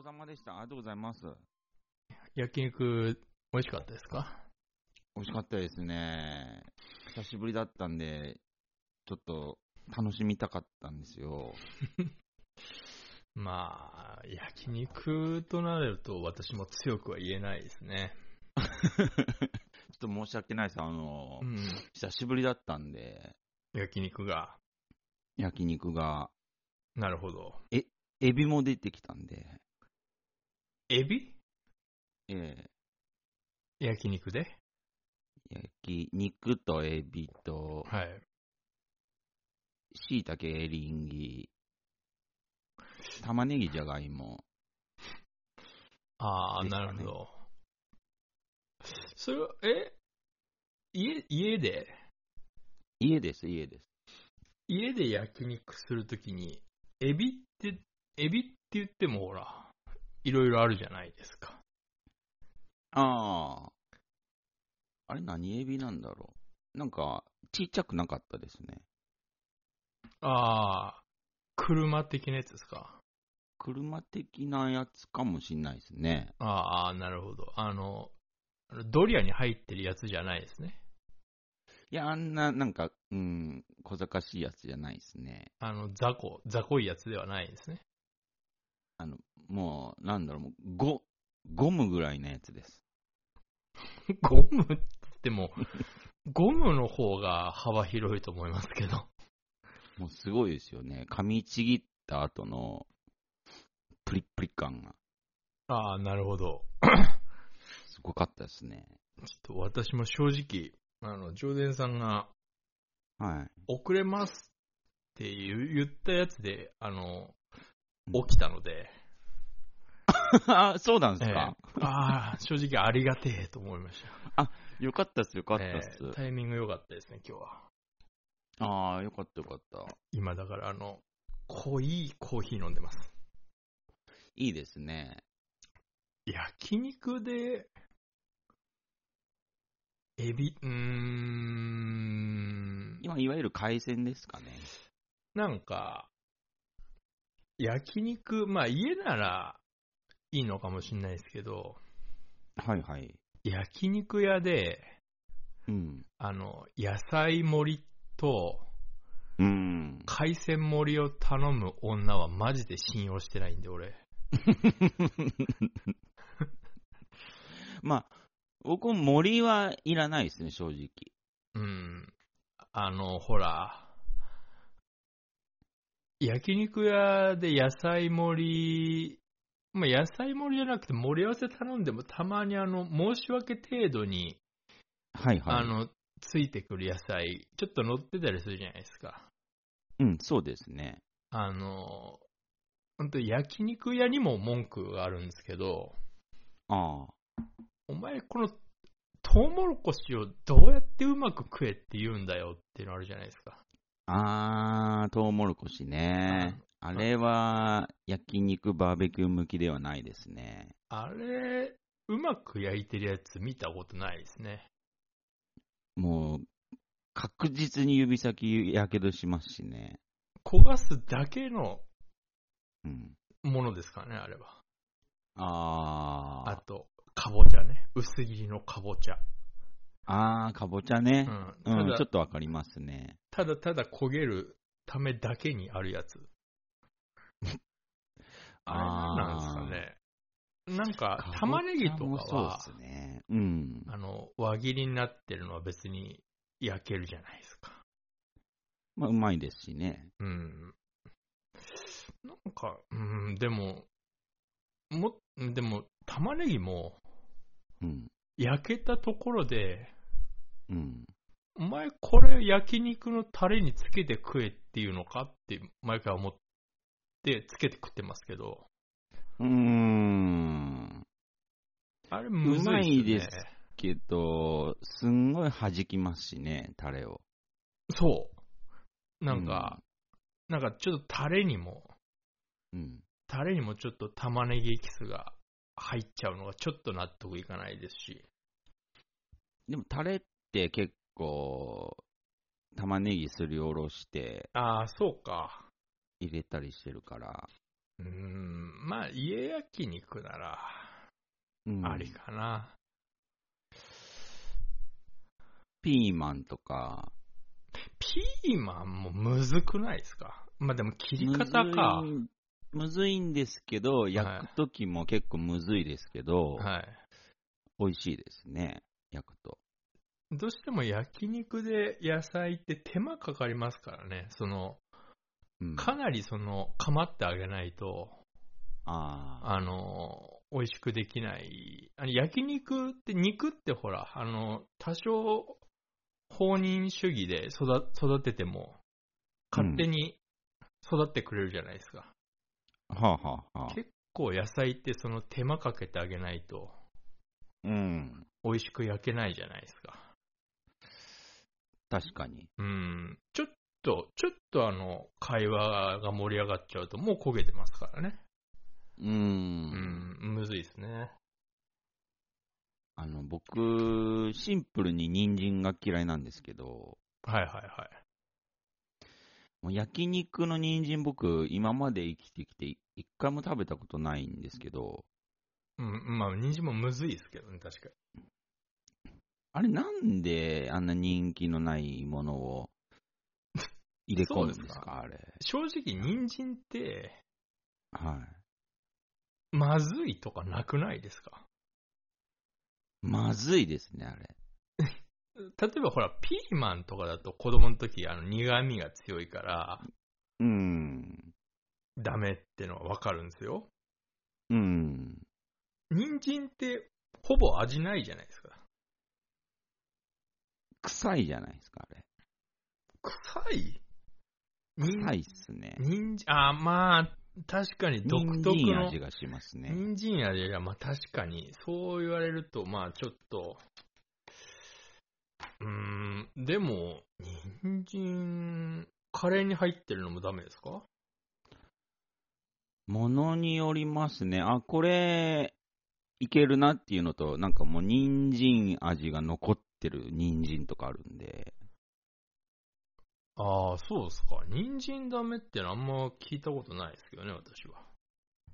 そうさまでした。ありがとうございます。焼肉、美味しかったですか？美味しかったですね。久しぶりだったんで、ちょっと楽しみたかったんですよ。まあ、焼肉となると私も強くは言えないですね。ちょっと申し訳ないです。あの、うん。久しぶりだったんで、焼肉が。焼肉が、なるほど。エビも出てきたんで、エビ？え焼肉で？ー焼き肉とエビと、はい。椎茸、エリンギ、玉ねぎ、じゃがいも。ああ、ですかね。なるほど。それは、え？家、家で？家です、家です。家で焼肉するときに、エビって、エビって言ってもほら、いろいろあるじゃないですか。ああ。あれ何エビなんだろう。なんか、ちっちゃくなかったですね。ああ、車的なやつですか。車的なやつかもしんないですね。ああ、なるほど。あの、ドリアに入ってるやつじゃないですね。いや、あんな、なんか、うん、小賢しいやつじゃないですね。あの、雑魚、雑魚いやつではないですね。あの、もう、なんだろう、もう、ゴ、ゴムぐらいのやつです。ゴムって言っても、ゴムの方が幅広いと思いますけど。もうすごいですよね。噛みちぎった後の、プリップリ感が、ああ、なるほど。すごかったですね。ちょっと私も正直、あの、上田さんがはい。遅れますって言言ったやつで、あの、起きたので、あ、そうなんですえか、えああ、正直ありがてえと思いました。よかったっす、よかったっえす。えタイミング良かったですね、今日は。ああ、よかったよかった。今だから、あの、濃いコーヒー飲んでます。いいですね。焼肉で、エビ、うーん、今、いわゆる海鮮ですかね。なんか、焼肉、まあ家ならいいのかもしれないですけど、はいはい。焼肉屋で、うん。あの、野菜盛りとうん。海鮮盛りを頼む女はマジで信用してないんで、俺。まあ、僕も森はいらないですね、正直。うん。あの、ほら、焼肉屋で野菜盛り、まあ、野菜盛りじゃなくて盛り合わせ頼んでもたまにあの、申し訳程度に、はいはい。あの、ついてくる野菜、ちょっと乗ってたりするじゃないですか。うん、そうですね。あの、本当焼肉屋にも文句があるんですけど、ああ。お前このトウモロコシをどうやってうまく食えって言うんだよっていうのあるじゃないですか。あー、トウモロコシね。あれは、焼肉バーベキュー向きではないですね。あれ、うまく焼いてるやつ見たことないですね。もう、確実に指先やけどしますしね。焦がすだけのうん。ものですからね、あれは。あー。あと、かぼちゃね。薄切りのかぼちゃ。あー、かぼちゃねう。ん。うん、ちょっとわかりますね。ただただ焦げるためだけにあるやつ。あれ何なんですかね。なんか、玉ねぎとかは、そうですね。うん。あの、輪切りになってるのは別に焼けるじゃないですか。まあ、うまいですしね。うん。なんか、うん、でも、も、でも、玉ねぎも、うん。焼けたところで、うん。お前これ焼肉のタレにつけて食えっていうのかって毎回思ってつけて食ってますけど、うーん。あれむずいです。けど、すんごい弾きますしね、タレを。そう。なんか、なんかちょっとタレにも、うん。タレにもちょっと玉ねぎエキスが入っちゃうのがちょっと納得いかないですし。でも、タレって結構、玉ねぎすりおろしてああ、そうか。入れたりしてるから、うーん、まあ、家焼肉なら、うんありかな。ピーマンとか。ピーマンもむずくないですか？まあでも切り方か。むずいむずいんですけど、焼くときも結構むずいですけど、はい。美味しいですね、焼くと。どうしても焼肉で野菜って手間かかりますからね。その、うん、かなりその、構ってあげないと、ああの、美味しくできない。あの焼肉って、肉ってほら、あの、多少、放任主義で育育てても、勝手に育ってくれるじゃないですか。あ。はあ、はあはあ、結構野菜ってその手間かけてあげないと、うん。美味しく焼けないじゃないですか。確かに。うん。ちょっと、ちょっとあの、会話が盛り上がっちゃうと、もう焦げてますからね。うー。うんん、むずいですね。あの、僕、シンプルに人参が嫌いなんですけど、はいはいはい。もう焼肉の人参僕、今まで生きてきて一回も食べたことないんですけど、うん、まあ、人参もむずいですけどね、確かあれなんであんな人気のないものを入れ込むんですか？そうですか？あれ。に。正直、人参って、はい。まずいとかなくないですか？まずいですね、あれ。例えばほら、ピーマンとかだと子供の時、あの、苦味が強いから、うん。ダメってのはわかるんですよ。うん。人参って、ほぼ味ないじゃないですか。臭いじゃないですか、あれ。臭い？人臭いっすね。人参、あーまあ、確かに独特人参の。味がしますね。人参味は、まあ確かに、そう言われると、まあちょっと、うーん、でも、人参、カレーに入ってるのもダメですか？ものによりますね。あ、これ、いけるなっていうのと、なんかもう人参味が残ってる人参とかあるんで。ああ、そうですか。人参ダメってのはあんま聞いたことないですけどね、私は。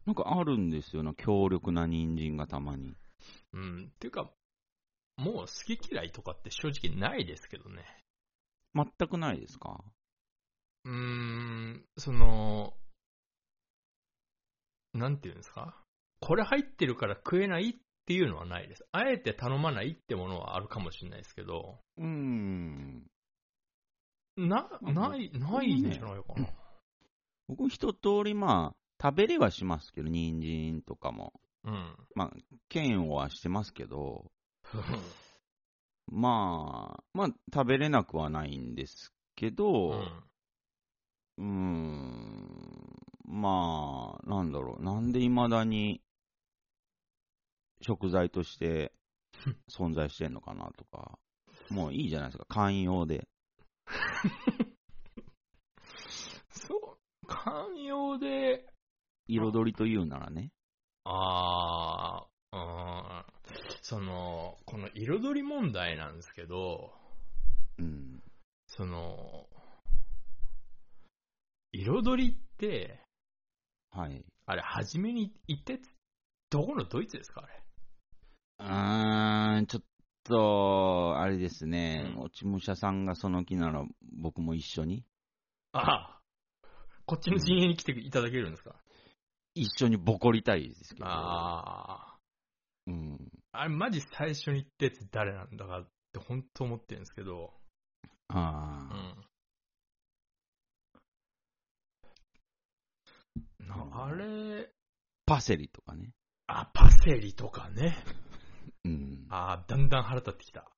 なんかあるんですよな、強力な人参がたまに。うん、ていうか、もう好き嫌いとかって正直ないですけどね。全くないですか？うーん、その、なんていうんですか？これ入ってるから食えないっていうのはないです。あえて頼まないってものはあるかもしれないですけど、うーん。な、まあない、ないんじゃないかな。僕一通りまあ、食べれはしますけど、人参とかも。うん。まあ、嫌悪はしてますけど、まあ、まあ、食べれなくはないんですけど、うーん、まあ、なんだろう、なんで未だに食材として 存在してんのかなとか、もういいじゃないですか、寛容で。そう、寛容で、彩りというならね。あー、うん、その、この彩り問題なんですけど、うん。その、彩りって、はい。あれ、初めに言ったやつ、どこのドイツですかあれ？うーん、ちょっと、あれですね、うん落ち武者さんがその気なら僕も一緒に、ああ、こっちの陣営に来ていただけるんですか、一緒にボコりたいですけど。ああ、うん。あれ、マジ最初に言ったやつ誰なんだかって本当思ってるんですけど、うああ、ん。なあれ、パセリとかね。あ、パセリとかね。うん。あーだんだん腹立ってきた。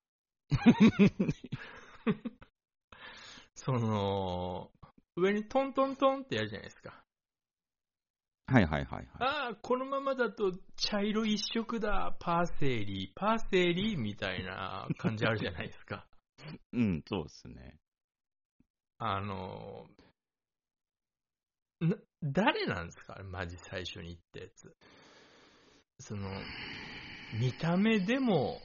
その、上にトントントンってやるじゃないですか。はいはいはいはい。ああ、このままだと茶色一色だ、パセリ、パセリみたいな感じあるじゃないですか。うん、そうですね。あの、な、誰なんですか？マジ最初に言ったやつ。その、見た目でも、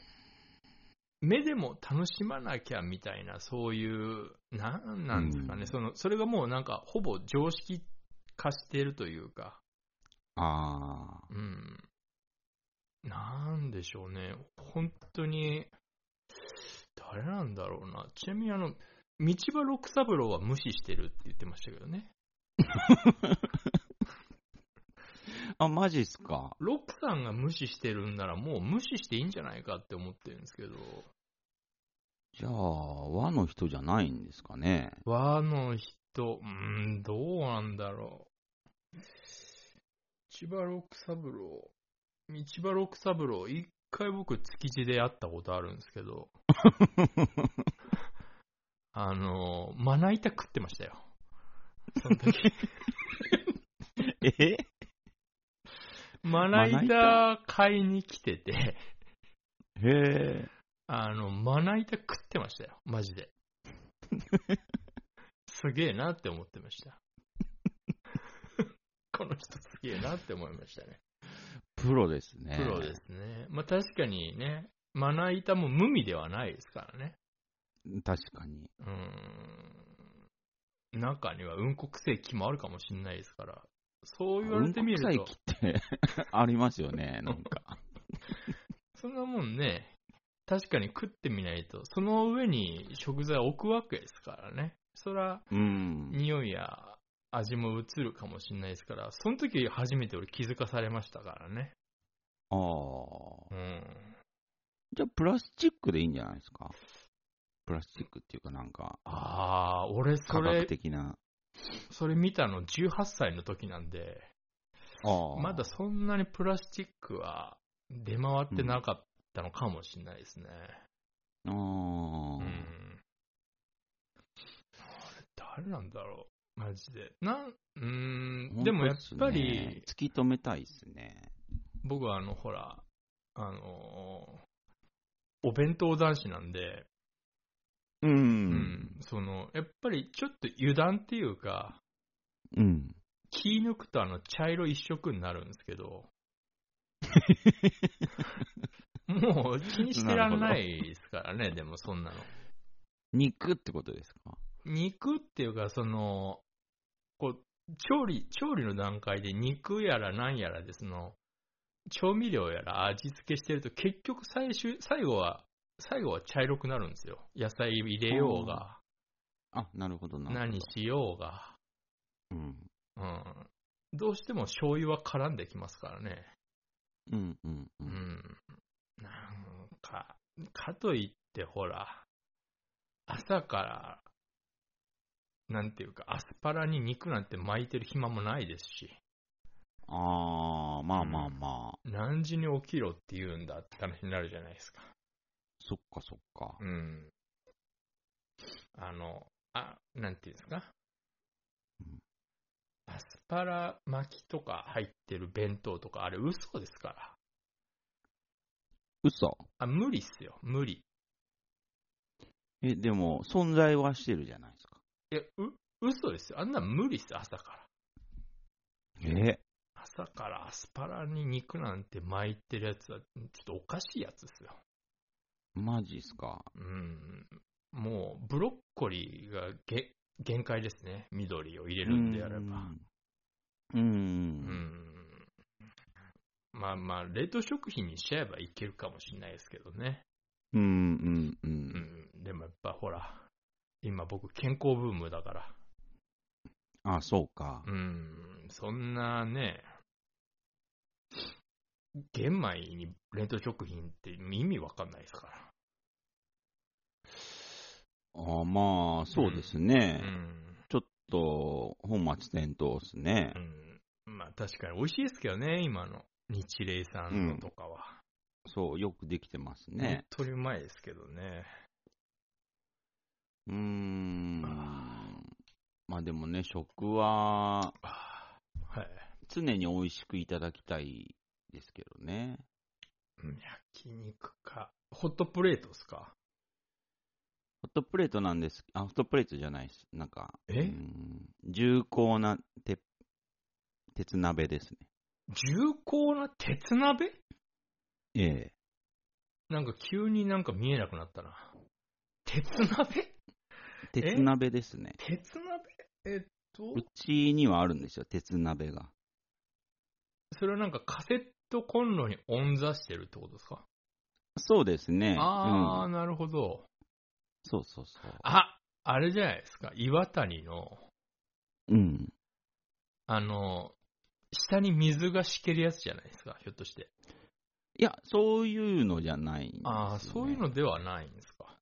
目でも楽しまなきゃみたいな、そういう、なんなんですかね、うんその、それがもうなんか、ほぼ常識化しているというか、ああ。うん。なんでしょうね。本当に、誰なんだろうな。ちなみにあの、道場六三郎は無視してるって言ってましたけどね。あ、マジっすか？ロックさんが無視してるんならもう無視していいんじゃないかって思ってるんですけど、じゃあ、和の人じゃないんですかね？和の人、うーん、どうなんだろう。千葉六三郎、道場六三郎、一回僕築地で会ったことあるんですけど、あの、まな板食ってましたよ。その時。え？まな板買いに来てて、へえ。あの、まな板食ってましたよ。マジで。すげえなって思ってました。この人すげえなって思いましたね。プロですね。プロで。すね。まあ確かにね、まな板も無味ではないですからね。確かに。うーん。中にはうんこ臭い気もあるかもしれないですから。そう言われてみるとうんこ、臭い木って ありますよね、なんか。そんなもんね、確かに食ってみないと、その上に食材を置くわけですからね。そら、うん。匂いや味も移るかもしれないですから、その時初めて俺気づかされましたからね。ああ。うん。じゃあ、プラスチックでいいんじゃないですか？プラスチックっていうかなんか、ああ、俺そ科学れ、的な。それ見たの18歳の時なんで。まだそんなにプラスチックは出回ってなかったのかもしれないですね。うん。あれ、誰なんだろう。マジで。なん、うーん、でもやっぱり、ね突き止めたいですね。僕はあの、ほら、あのーお弁当男子なんで、う。うんん、その、やっぱりちょっと油断っていうか、うん。気抜くとあの、茶色一色になるんですけど、もう気にしてらんないですからね、でもそんなの。肉ってことですか？肉っていうか、その、こう、調理、調理の段階で肉やら何やらで、その、調味料やら味付けしてると、結局最終、最後は、最後は茶色くなるんですよ。野菜入れようが、あ、なるほどなるほど。何しようが、うん。うん。どうしても醤油は絡んできますからね。うんうんう。うんん。なんか、かといってほら、朝から、なんていうか、アスパラに肉なんて巻いてる暇もないですし、ああ、まあまあまあ。何時に起きろって言うんだって話になるじゃないですか。そっかそっか。うん。あの、あ、なんていうんですか？うん。アスパラ巻きとか入ってる弁当とか、あれ嘘ですから。嘘？あ、無理っすよ、無理。え、でも、存在はしてるじゃないですか。いや、う、嘘ですよ。あんなん無理っす、朝から。え？朝からアスパラに肉なんて巻いてるやつは、ちょっとおかしいやつですよ。マジっすか？うん。もう、ブロッコリーがげ限界ですね。緑を入れるんであれば。うん。う。うんん。まあまあ、冷凍食品にしちゃえばいけるかもしれないですけどね。うんうんう。うんん。でもやっぱほら、今僕健康ブームだから。あ、そうか。うん。そんなね、玄米に冷凍食品って意味わかんないですから。あまあ、そうですうね。ん。ちょっと、本末転倒ですねう。ん。まあ確かに美味しいですけどね、今の日霊さんのとかは。そう、よくできてますね。本当にうまいですけどね。うーんあ。まあでもね、食は、はい。常に美味しくいただきたいですけどね。うん焼肉か。ホットプレートですか？ホットプレートなんです。あ、ホットプレートじゃないです。なんか、え？うん重厚な鉄鉄鍋ですね。重厚な鉄鍋？ええ。なんか急になんか見えなくなったな。鉄鍋？鉄鍋ですね。鉄鍋？えっと？う、ちにはあるんですよ、鉄鍋が。それはなんかカセットコンロにオンザしてるってことですか？そうですね。ああ、うんなるほど。そうそうそう。あ、あれじゃないですか。岩谷の、うん。あの、下に水が敷けるやつじゃないですか、ひょっとして。いや、そういうのじゃないんですよ、ね。ああ、そういうのではないんですか。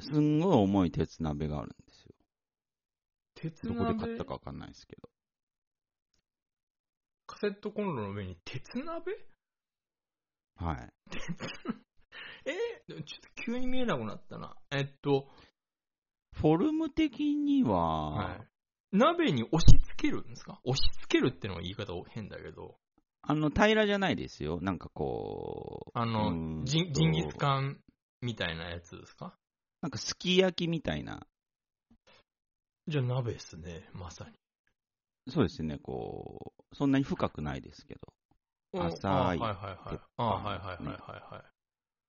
すんごい重い鉄鍋があるんですよ。鉄どこで買鍋ったかわかんないですけど。カセットコンロの上に鉄鍋？はい。え？ーちょっと急に見えなくなったな。えっと、フォルム的には、はい。鍋に押し付けるんですか？押し付けるってのは言い方変だけど、あの、平らじゃないですよ。なんかこう、あのジンギスカンみたいなやつですか？なんかすき焼きみたいな。じゃあ鍋ですね、まさに。そうですね、こう、そんなに深くないですけど。浅いあはいはいはいあはいはいはいはいは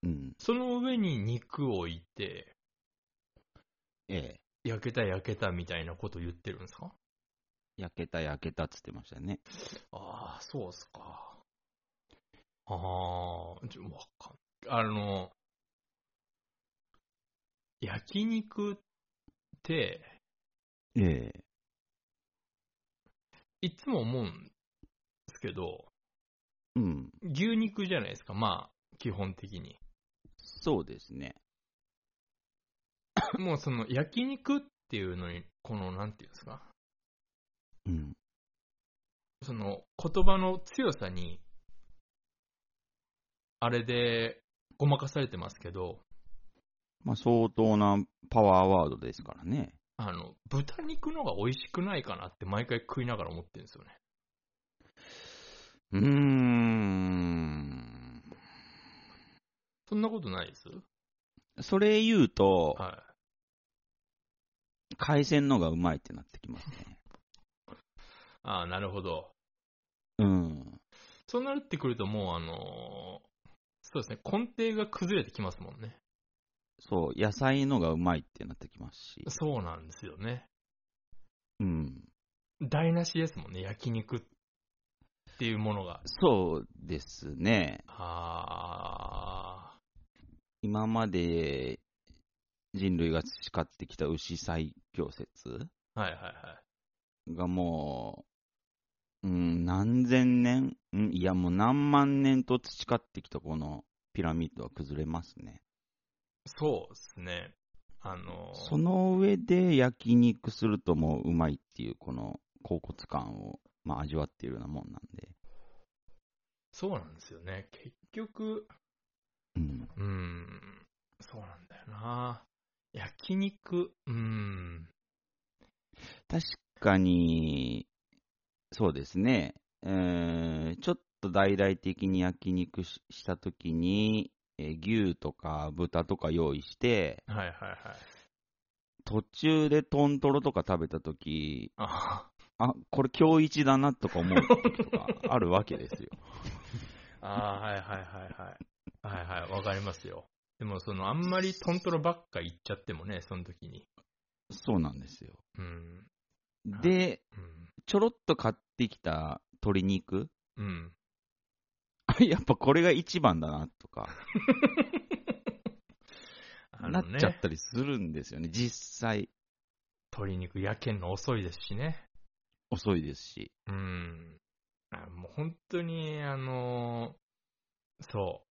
い。うん。その上に肉を置いて、ええ。焼けた焼けたみたいなこと言ってるんですか？焼けた焼けたっつってましたね。ああ、そうっすか。ああ、ちょ、わかんあの、焼肉って、ええ。いつも思うんですけど、うん。牛肉じゃないですか、まあ、基本的に。そうですね。もうその焼肉っていうのに、この、なんていうんですか、うん。その言葉の強さに、あれでごまかされてますけど、まあ、相当なパワーワードですからね。あの、豚肉のが美味しくないかなって毎回食いながら思ってるんですよね。うーん。そんなことないです？それ言うと、は海鮮のがうまいってなってきますね。い。ああ、なるほど。うん。そうなってくるともう、あのーそうですね、根底が崩れてきますもんね。そう、野菜のがうまいってなってきますし。そうなんですよね。うん。台無しですもんね、焼肉っていうものが。そうですね。あ今まで人類が培ってきた牛最強説あ、はいはいはい。がもう、うん、何千年、うん、いやもう何万年と培ってきたこのピラミッドは崩れますね。そうですね。あのーその上で焼肉するともううまいっていうこの恍惚感を、まあ、味わっているようなもんなんで。そうなんですよね。結局、うん。うーん、そうなんだよな。焼肉、うーん、確かに、そうですね。えーちょっと大々的に焼肉ししたときに、えー牛とか豚とか用意して、はいはいはい。途中でトントロとか食べたとき、ああ、これ今日一だなとか思う時とかあるわけですよ。あー、はいはいはいはい。はいはい、わかりますよ。でも、その、あんまりトントロばっか言っちゃってもね、その時に。そうなんですよ。うん、で、うん、ちょろっと買ってきた鶏肉、うん。あやっぱこれが一番だなとか、あのねなっちゃったりするんですよね。実際、鶏肉焼けんの遅いですしね。遅いですし。うん。あもう本当に、あの、そう。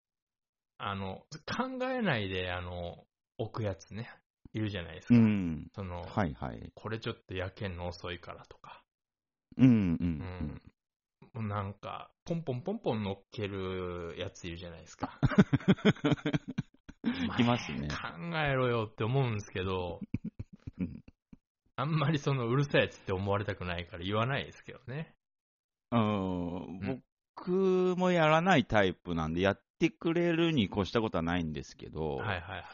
あの、考えないで、あの、置くやつね、いるじゃないですか。うん。その、はいはい。これちょっと焼けんの遅いからとか。うんううんん。なんか、ポンポンポンポン乗っけるやついるじゃないですか。いますね考えろよって思うんですけどうん、あんまりそのうるさいやつって思われたくないから言わないですけどね。うん僕もやらないタイプなんで、やってくれるに越したことはないんですけど、はいはいはい。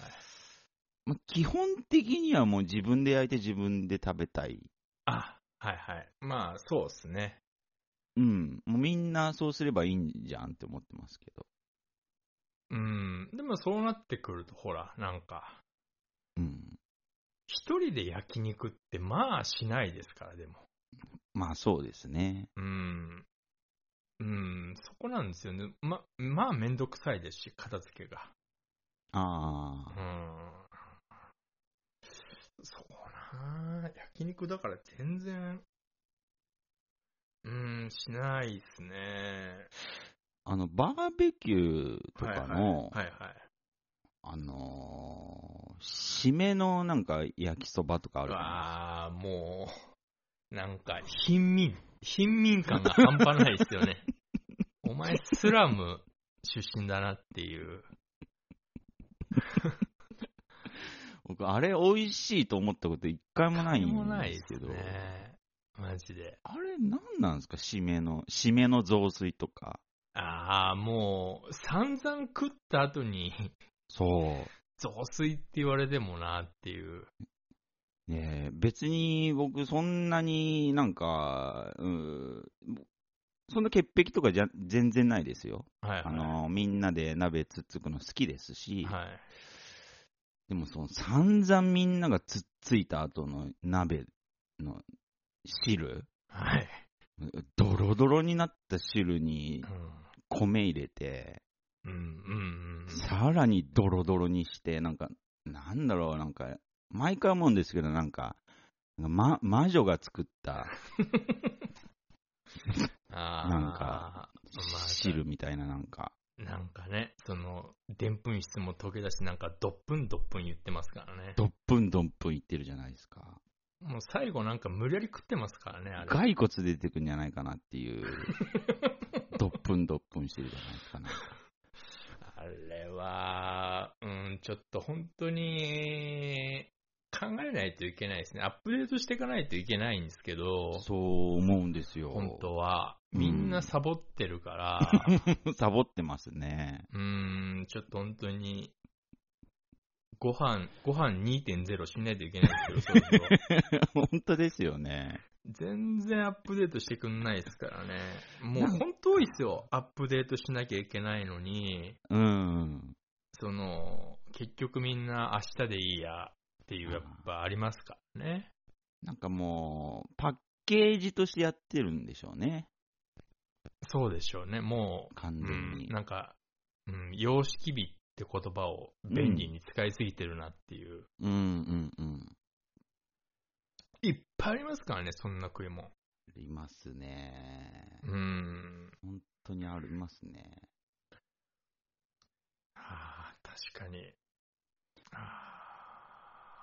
まあ基本的にはもう自分で焼いて自分で食べたい。あ、はいはい。まあ、そうですね。うん。もうみんなそうすればいいんじゃんって思ってますけど。うん。でもそうなってくると、ほら、なんか、うん。一人で焼肉ってまあしないですから、でも。まあそうですね。うん。うん、そこなんですよね。ま、まあ、めんどくさいですし、片付けが。あうあ、ん。そうな焼肉だから全然、うん、しないですね。あの、バーベキューとかの、はいはい。あのー、締めのなんか焼きそばとかあるああ、もう、なんか、貧民、貧民感が半端ないですよね。お前、スラム出身だなっていう。僕、あれ美味しいと思ったこと一回もない何もんないですですけど、ね。マジで。あれ何なんですか？締めの、締めの雑炊とか。ああ、もう、散々食った後に、そう。雑炊って言われてもなっていう。ねえ別に僕そんなになんか、うん、そんな潔癖とかじゃ全然ないですよ。はいはあの、みんなで鍋つっつくの好きですし、い。はい。でもその散々みんながつっついた後の鍋の汁、はい。ドロドロになった汁にうん。米入れて、うん、うん、うん。さらにドロドロにして、なんか、なんだろう、なんか、毎回思うんですけど、なんか、ま、魔女が作った ああ、なんかまあ汁みたいな、なんか、なんかね、その、でんぷん質も溶け出し、なんか、どっぷんどっぷん言ってますからね。どっぷんどっぷんいってるじゃないですか。もう最後なんか無理やり食ってますからね、あれ。骸骨出てくんじゃないかなっていう、どっぷんどっぷんしてるじゃないですか、なんか。あれは、うん、ちょっと本当に、考えないといけないですね。アップデートしていかないといけないんですけど、そう思うんですよ。本当は。うんみんなサボってるから、サボってますね。うーん、ちょっと本当に、ご飯、ご飯2.0しないといけないんですよ、そろそろ。本当ですよね。全然アップデートしてくんないですからね。もう本当多いですよ。アップデートしなきゃいけないのに、うん。その、結局みんな明日でいいやっていうやっぱありますからね。なんかもう、パッケージとしてやってるんでしょうね。そうでしょうね。もう、う完全ん、に。なんか、うん、様式美って言葉を便利に使いすぎてるなっていう。うんうんうん。いっぱいありますからね、そんな食いもん。ありますね。うん。本当にありますね。ああ、確かに。あ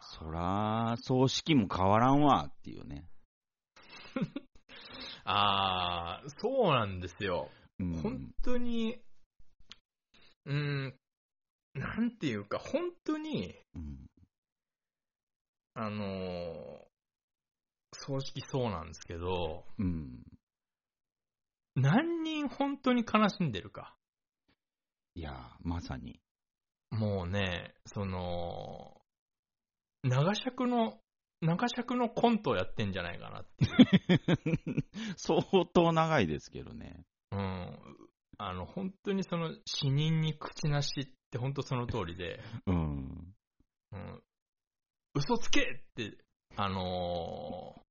そら、葬式も変わらんわっていうね。あー、そうなんですよ。うん、本当に、うん、なんていうか、本当に、うんあのー葬式そうなんですけど、うん。何人本当に悲しんでるか。いや、まさに。もうね、その、長尺の、長尺のコントをやってんじゃないかなっていう。相当長いですけどね。うん。あの、本当にその、死人に口なしって本当その通りで、うん。うん、嘘つけって、あのー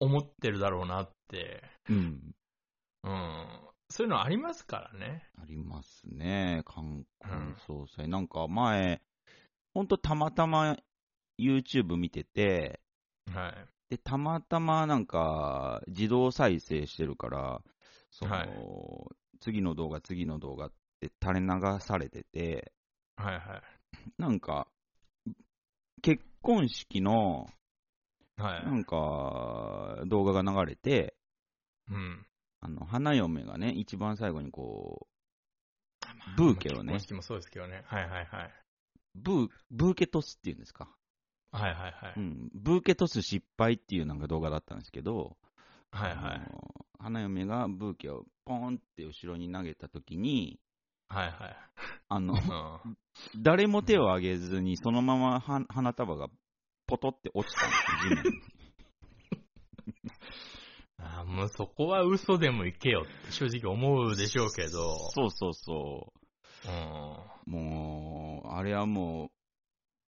思ってるだろうなって、うん。うん。そういうのありますからね。ありますね。冠婚葬祭。なんか前、ほんとたまたま YouTube 見てて、はい。で、たまたまなんか自動再生してるから、その、はい次の動画、次の動画って垂れ流されてて、はいはい。なんか、結婚式の、はい。なんか、動画が流れて、うん。あの、花嫁がね、一番最後にこう、ブーケをね結婚、式もそうですけどね。はいはいはい。ブー、ブーケトスっていうんですか？はいはいはい。うん、ブーケトス失敗っていうなんか動画だったんですけど、はいはい。花嫁がブーケをポンって後ろに投げたときに、はいはい。あの、うん誰も手を挙げずに、そのままは花束がポトって落ちたんですよ、地面に。あーもうそこは嘘でもいけよって正直思うでしょうけど。そうそうそうん。う。もう、あれはもう、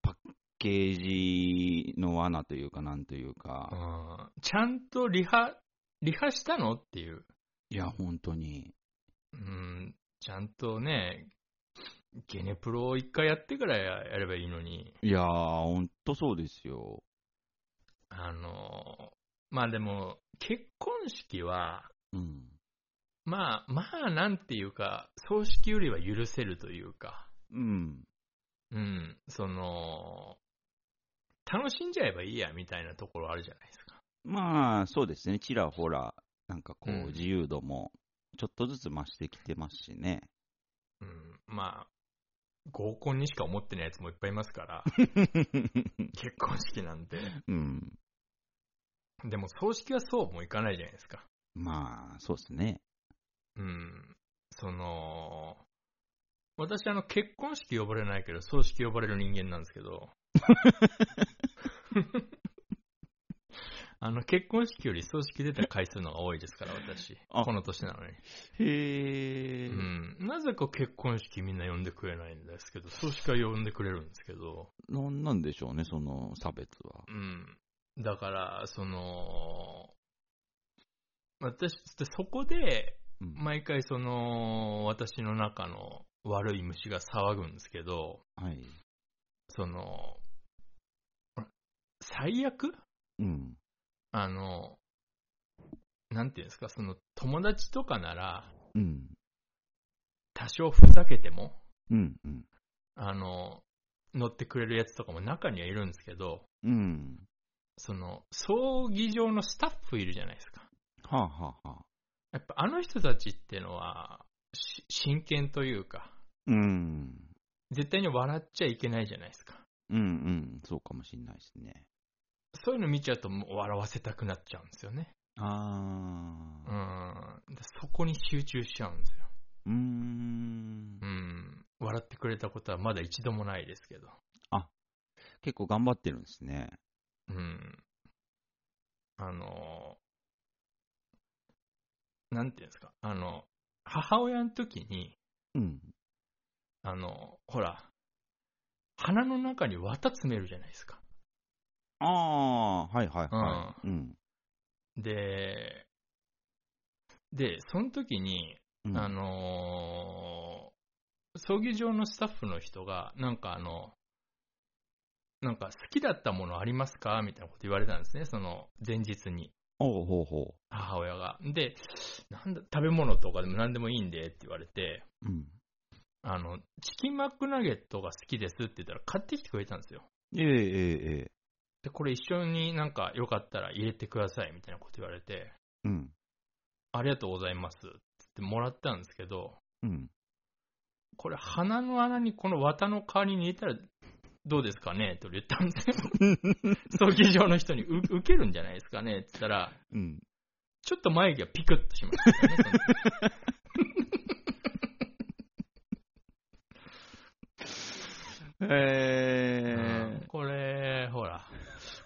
パッケージの罠というか、なんというか、うんちゃんとリハ、リハしたのっていう。いや、本当に。うん、ちゃんとね、ゲネプロを一回やってからややればいいのに、いやー、ほんとそうですよ。あの、まあでも、結婚式は、うん。まあ、まあ、なんていうか、葬式よりは許せるというか、うん。うん、その、楽しんじゃえばいいや、みたいなところあるじゃないですか。まあ、そうですね。ちらほら、なんかこう、うん自由度も、ちょっとずつ増してきてますしね。うん、まあ、合コンにしか思ってないやつもいっぱいいますから、結婚式なんて。うん。でも、葬式はそうもいかないじゃないですか。まあ、そうですね。うん。その、私、あの、結婚式呼ばれないけど、葬式呼ばれる人間なんですけど、あの、結婚式より葬式出た回数のが多いですから、私。あこの年なのに。へえ。うん。なぜか結婚式みんな呼んでくれないんですけど、葬式は呼んでくれるんですけど、なんなんでしょうね、その差別は。うん。だから、その、私、でそこで、うん毎回その、私の中の悪い虫が騒ぐんですけど、はい。その、最悪？うん。あの、なんていうんですか、その友達とかなら、うん。多少ふざけても、うん。うん。あの、乗ってくれるやつとかも中にはいるんですけど、うん。その、葬儀場のスタッフいるじゃないですか。はあ、はあはあ、やっぱあの人たちってのは、し真剣というか、うん。絶対に笑っちゃいけないじゃないですか。うんうん。そうかもしんないですね。そういうの見ちゃうともう笑わせたくなっちゃうんですよね。あうあ。ん。でそこに集中しちゃうんですよ。うーんう。ん。笑ってくれたことはまだ一度もないですけど。結構頑張ってるんですね。うん。あの、なんていうんですか。あの、母親の時に、うん。あの、ほら、鼻の中に綿詰めるじゃないですか。ああ、はいはいはい。うん。で、で、その時に、うんあのー葬儀場のスタッフの人が、なんかあの、なんか好きだったものありますか？みたいなこと言われたんですね、その前日に、ほうほうほ母親が。で、なんだ、食べ物とかでも何でもいいんでって言われて、う。うん。あの、チキンマックナゲットが好きですって言ったら買ってきてくれたんですよ。えええええで、これ一緒になんかよかったら入れてくださいみたいなこと言われて、え。うん。ありがとうございますって言ってもらったんですけど、うん。これ鼻の穴にこの綿の代わりに入れたらどうですかねと言ったんですよ。葬儀場の人にう受けるんじゃないですかねって言ったら、うん。ちょっと眉毛がピクッとしましたよね。えうんこれ、ほら、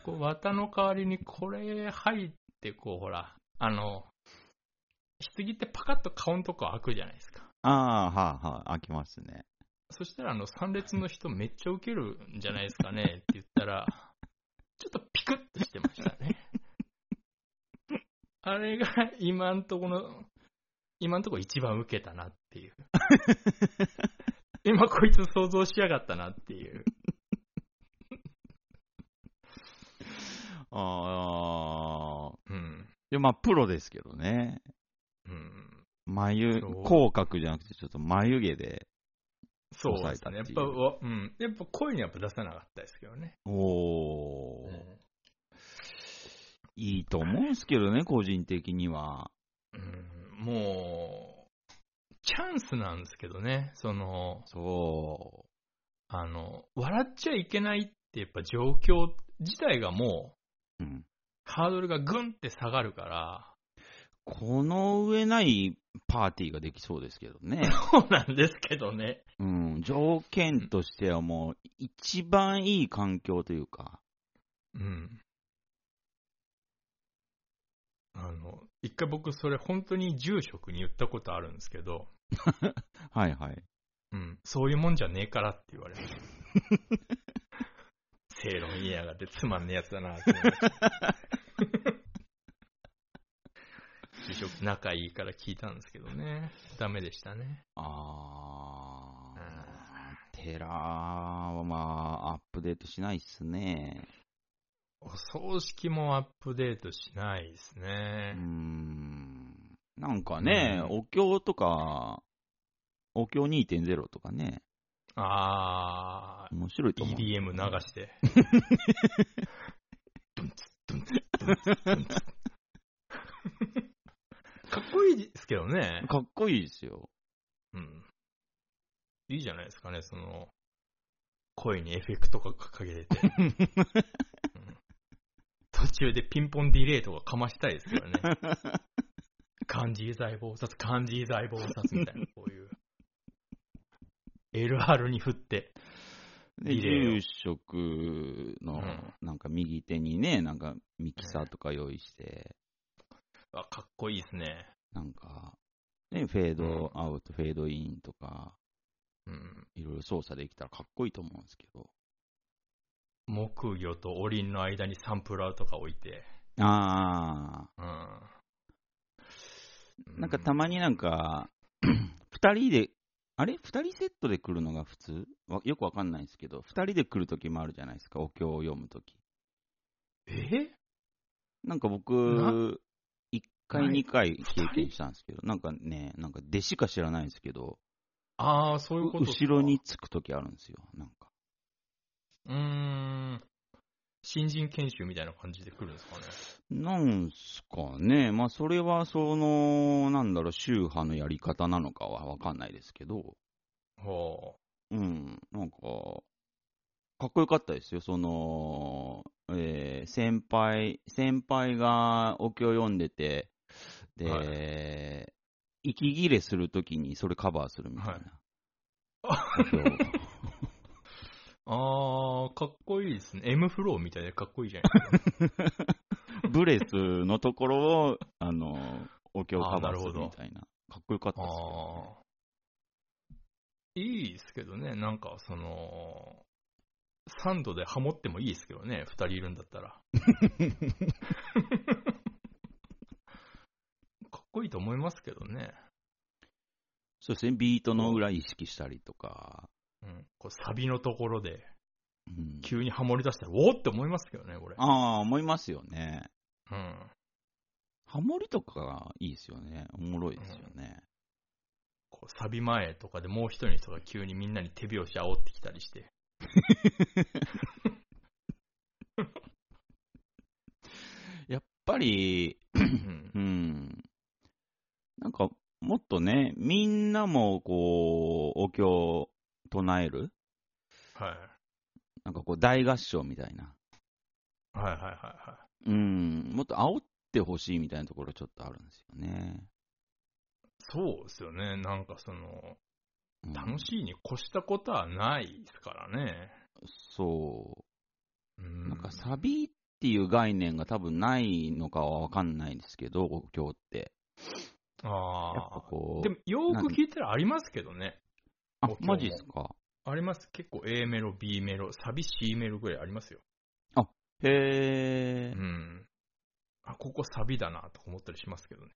こう綿の代わりにこれ入って、こう、ほら、あの、棺ってパカッと顔のとこ開くじゃないですか。ああ、はあはあ、開きますね。そしたら、あの、参列の人めっちゃウケるんじゃないですかね って言ったら、ちょっとピクッとしてましたね。あれが今んとこの、今んとこ一番ウケたなっていう。今こいつ想像しやがったなっていう。ああ。うん。で、まあ、プロですけどね。うん。眉口角じゃなくて、ちょっと眉毛で。そうですね。やっぱ、うん。やっぱ声にはやっぱ出さなかったですけどね。おー。いいと思うんすけどね、個人的には。うん、もう、チャンスなんですけどね。その、そあの、笑っちゃいけないってやっぱ状況自体がもう、ん。ハードルがグンって下がるから、この上ないパーティーができそうですけどね。そうなんですけどね。うん。条件としてはもう、一番いい環境というか。うん。あの、一回僕それ本当に住職に言ったことあるんですけど、はいはい。うん、そういうもんじゃねえからって言われました。正論言いやがってつまんねえやつだなって思いました。住職仲いいから聞いたんですけどね。ダメでしたね。あー、テラはまあ、アップデートしないっすね。お葬式もアップデートしないですうーね。ん。なんかね、うんお経とか、お経2.0とかね、あ面白いとー、思う。EDM 流して。ドンツドンツドンツドンツかっこいいですけどね。かっこいいですよ。うん。いいじゃないですかね、その、声にエフェクトがかけてて。うん途中でピンポンディレイとかかましたいですけどね。漢字財宝札、漢字財宝札みたいな。LR に振って。で、住職のうん、なんか右手にね、なんかミキサーとか用意して、あ、かっこいいですね。なんか、ね、フェードアウト、フェードインとか、うん。いろいろ操作できたらかっこいいと思うんですけど。木魚とおりんの間にサンプラーとか置いて。あうん。ー、なんかたまになんか、二人で、あれ？二人セットで来るのが普通？わよくわかんないんですけど、二人で来るときもあるじゃないですか、お経を読むとき。え？なんかな？僕、一回、ない。二回経験したんですけど、なんかね、なんか弟子か知らないんですけど、ああ、そういうこと後ろにつくときあるんですよ、なんか。うーん。新人研修みたいな感じで来るんですかね。なんすかね、まあそれはその、なんだろう、宗派のやり方なのかはわかんないですけど、はうん、なんか、かっこよかったですよ、その、えー先輩、先輩がお経を読んでて、で、は息切れするときにそれカバーするみたいな。あ。お経あー、かっこいいですね。M フローみたいでかっこいいじゃないですか。ブレスのところを、あの、お経をカバーするみたいな。かっこよかったですけどね。いいですけどね、なんかその、サンドでハモってもいいですけどね、二人いるんだったら。かっこいいと思いますけどね。そうですね、ビートの裏意識したりとか、うん、こうサビのところでうん急にハモり出したら、おおって思いますけどね、これ。ああ、思いますよね。うん。ハモリとかがいいですよね。おもろいですよね。こうサビ前とかでもう一人の人が急にみんなに手拍子煽ってきたりして。やっぱり、うんうん。なんか、もっとね、みんなもこう、お経を唱える？はい。なんかこう、大合唱みたいな。はいはいはいはうん。もっと煽ってほしいみたいなところちょっとあるんですよね。い。そうですよね。なんかその、うん楽しいに越したことはないですからね。そうう。ん。なんかサビっていう概念が多分ないのかはわかんないですけど、お経って。やっぱああ。こう。でも、よーく聞いたらありますけどね。あマジっすか？あります。結構 A メロ、B メロ、サビ C メロぐらいありますよ。へえう。ん。あ、ここサビだなとか思ったりしますけどね。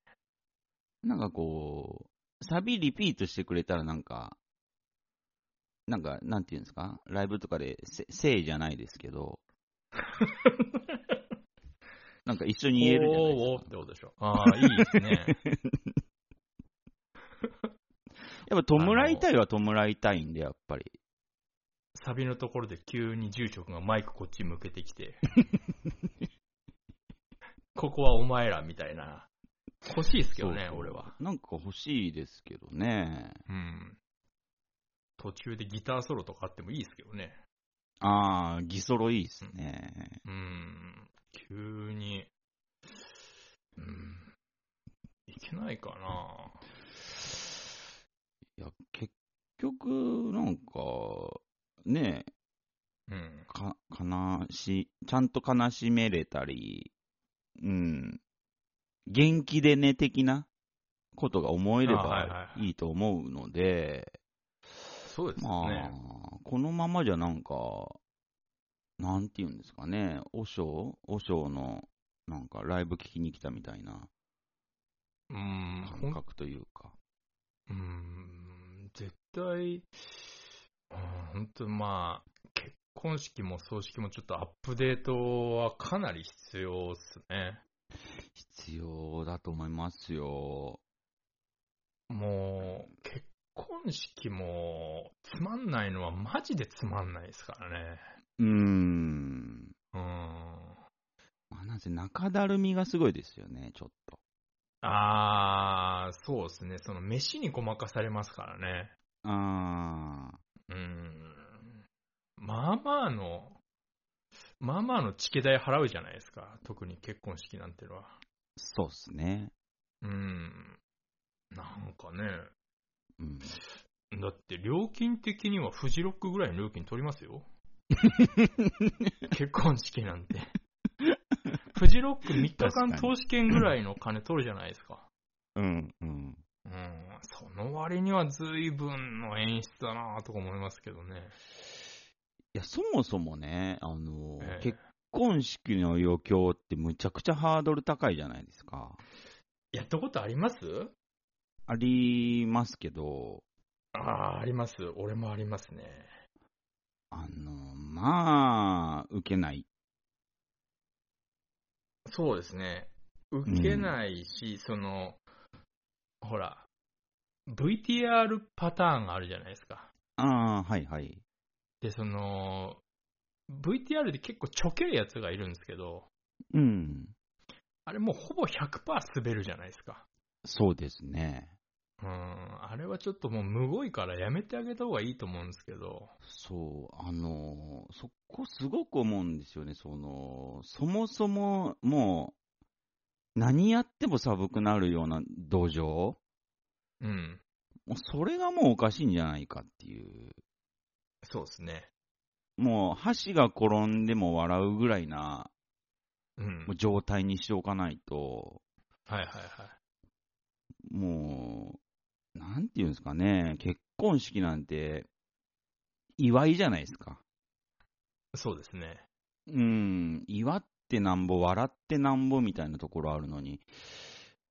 なんかこう、サビリピートしてくれたらなんか、なんか、なんていうんですか？ライブとかでせ、せいじゃないですけど、なんか一緒に言えるじゃないおーおーですか。ってことでしょ。ああ、いいですね。やっぱ弔いたいは弔いたいんで、やっぱり。サビのところで急に住職がマイクこっち向けてきて、ここはお前らみたいな。欲しいですけどね、俺は。。なんか欲しいですけどね。うん。途中でギターソロとかあってもいいですけどね。あー、ギソロいいっすね。うん。急に。うん。いけないかないや、結局、なんか、ねうん。か、悲し、ちゃんと悲しめれたり、うん、元気でね、的なことが思えればいいと思うので、そうですね。あ、このままじゃなんか、なんて言うんですかね、和尚和尚の、なんかライブ聞きに来たみたいな感覚というか。うーん、絶対、本当まあ、結婚式も葬式もちょっとアップデートはかなり必要っすね。必要だと思いますよ。もう、結婚式もつまんないのはマジでつまんないですからね。うーん。うーん。まあ、なんせ中だるみがすごいですよね、ちょっと。あー、そうですね。その飯にごまかされますからね。あうーん。まあまあの、まあまあのチケ代払うじゃないですか。特に結婚式なんてのは。そうっすね。うーん。なんかね。うん。だって料金的にはフジロックぐらいの料金取りますよ。結婚式なんて。フジロック3日間投資券ぐらいの金取るじゃないですか。うん、うん。うん、その割には随分の演出だなとか思いますけどね。いや、そもそもね、あの、ええ結婚式の余興ってむちゃくちゃハードル高いじゃないですか。やったことあります？ありますけど、ああ、あります。俺もありますね。あの、まあ、受けない。そうですね。受けないし、その、ほら、VTR パターンがあるじゃないですか。ああ、はいはい。で、その、VTR で結構ちょけるやつがいるんですけど、うん。あれもうほぼ100%滑るじゃないですか。そうですね。うん、あれはちょっともうむごいからやめてあげた方がいいと思うんですけど、そう、あの、そこすごく思うんですよね。その、そもそももう、何やっても寒くなるような土壌うん、もうそれがもうおかしいんじゃないかっていう。そうですね。もう箸が転んでも笑うぐらいなうんもう。状態にしておかないと、はいはいはい。もう、なんていうんですかね、結婚式なんて、祝いじゃないですか。そうですね。うん、祝ってなんぼ、笑ってなんぼみたいなところあるのに、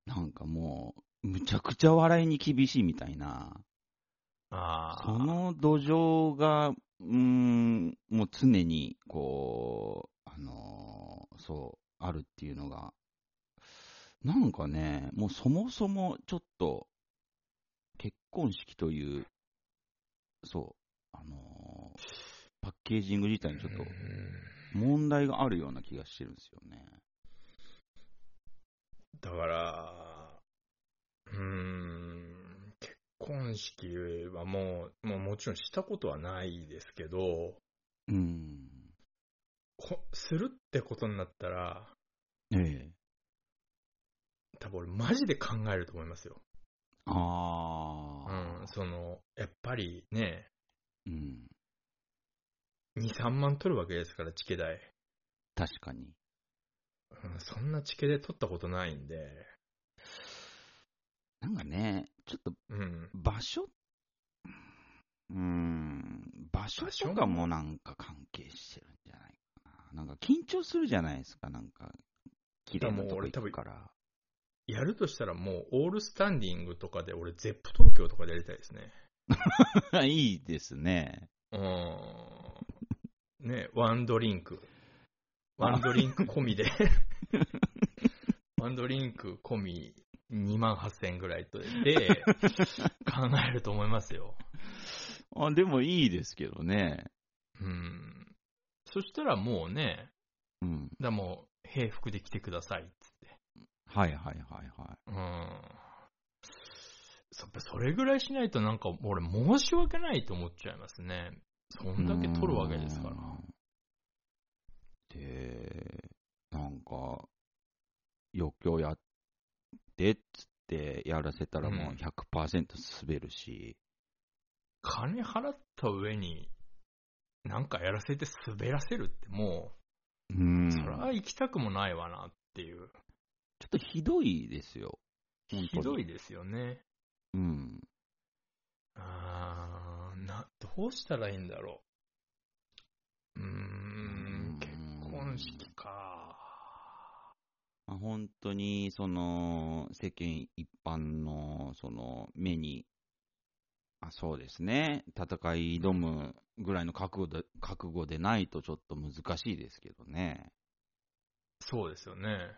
なんかもう、むちゃくちゃ笑いに厳しいみたいな、ああ。その土壌が、うーん、もう常に、こう、あのーそう、あるっていうのが、なんかね、もうそもそもちょっと、結婚式という、そう、あのーパッケージング自体にちょっとうん問題があるような気がしてるんですよね。だから、うーん、結婚式はもう、もうもちろんしたことはないですけど、うん。こするってことになったら、ええ。多分俺マジで考えると思いますよ。ああ。うん、その、やっぱりね、うん。2、3万取るわけですから、チケ代。確かに。うん、そんなチケで取ったことないんで、なんかね、ちょっとうん。場所うーん、場所とかもなんか関係してるんじゃないかな。なんか緊張するじゃないですか、なんか。綺麗なとこ行くから。やるとしたらもう、オールスタンディングとかで、俺、ゼップ東京とかでやりたいですね。いいですね。うん。ね、ワンドリンク。ワンドリンク込みで、ワンドリンク込み2万8000円ぐらいとで、考えると思いますよ。あ、でもいいですけどね。うん。そしたらもうね、うん。だもう、平服で来てくださいっつって。はいはいはいはうん。そそれぐらいしないとなんか、俺申し訳ないと思っちゃいますね。そい。んだけ取るわけですから。うん。で、なんか、余興やってっつってやらせたらもう100%滑るし、金払った上に、なんかやらせて滑らせるってもうん。う、それは行きたくもないわなっていう。ちょっとひどいですよ。ひどいですよね。うん。あーな、どうしたらいいんだろう。うーん、結婚式か。まあ、本当に、その、世間一般の、その、目にあそうですね。戦い挑むぐらいの覚悟で覚悟でないとちょっと難しいですけどね。そうですよね。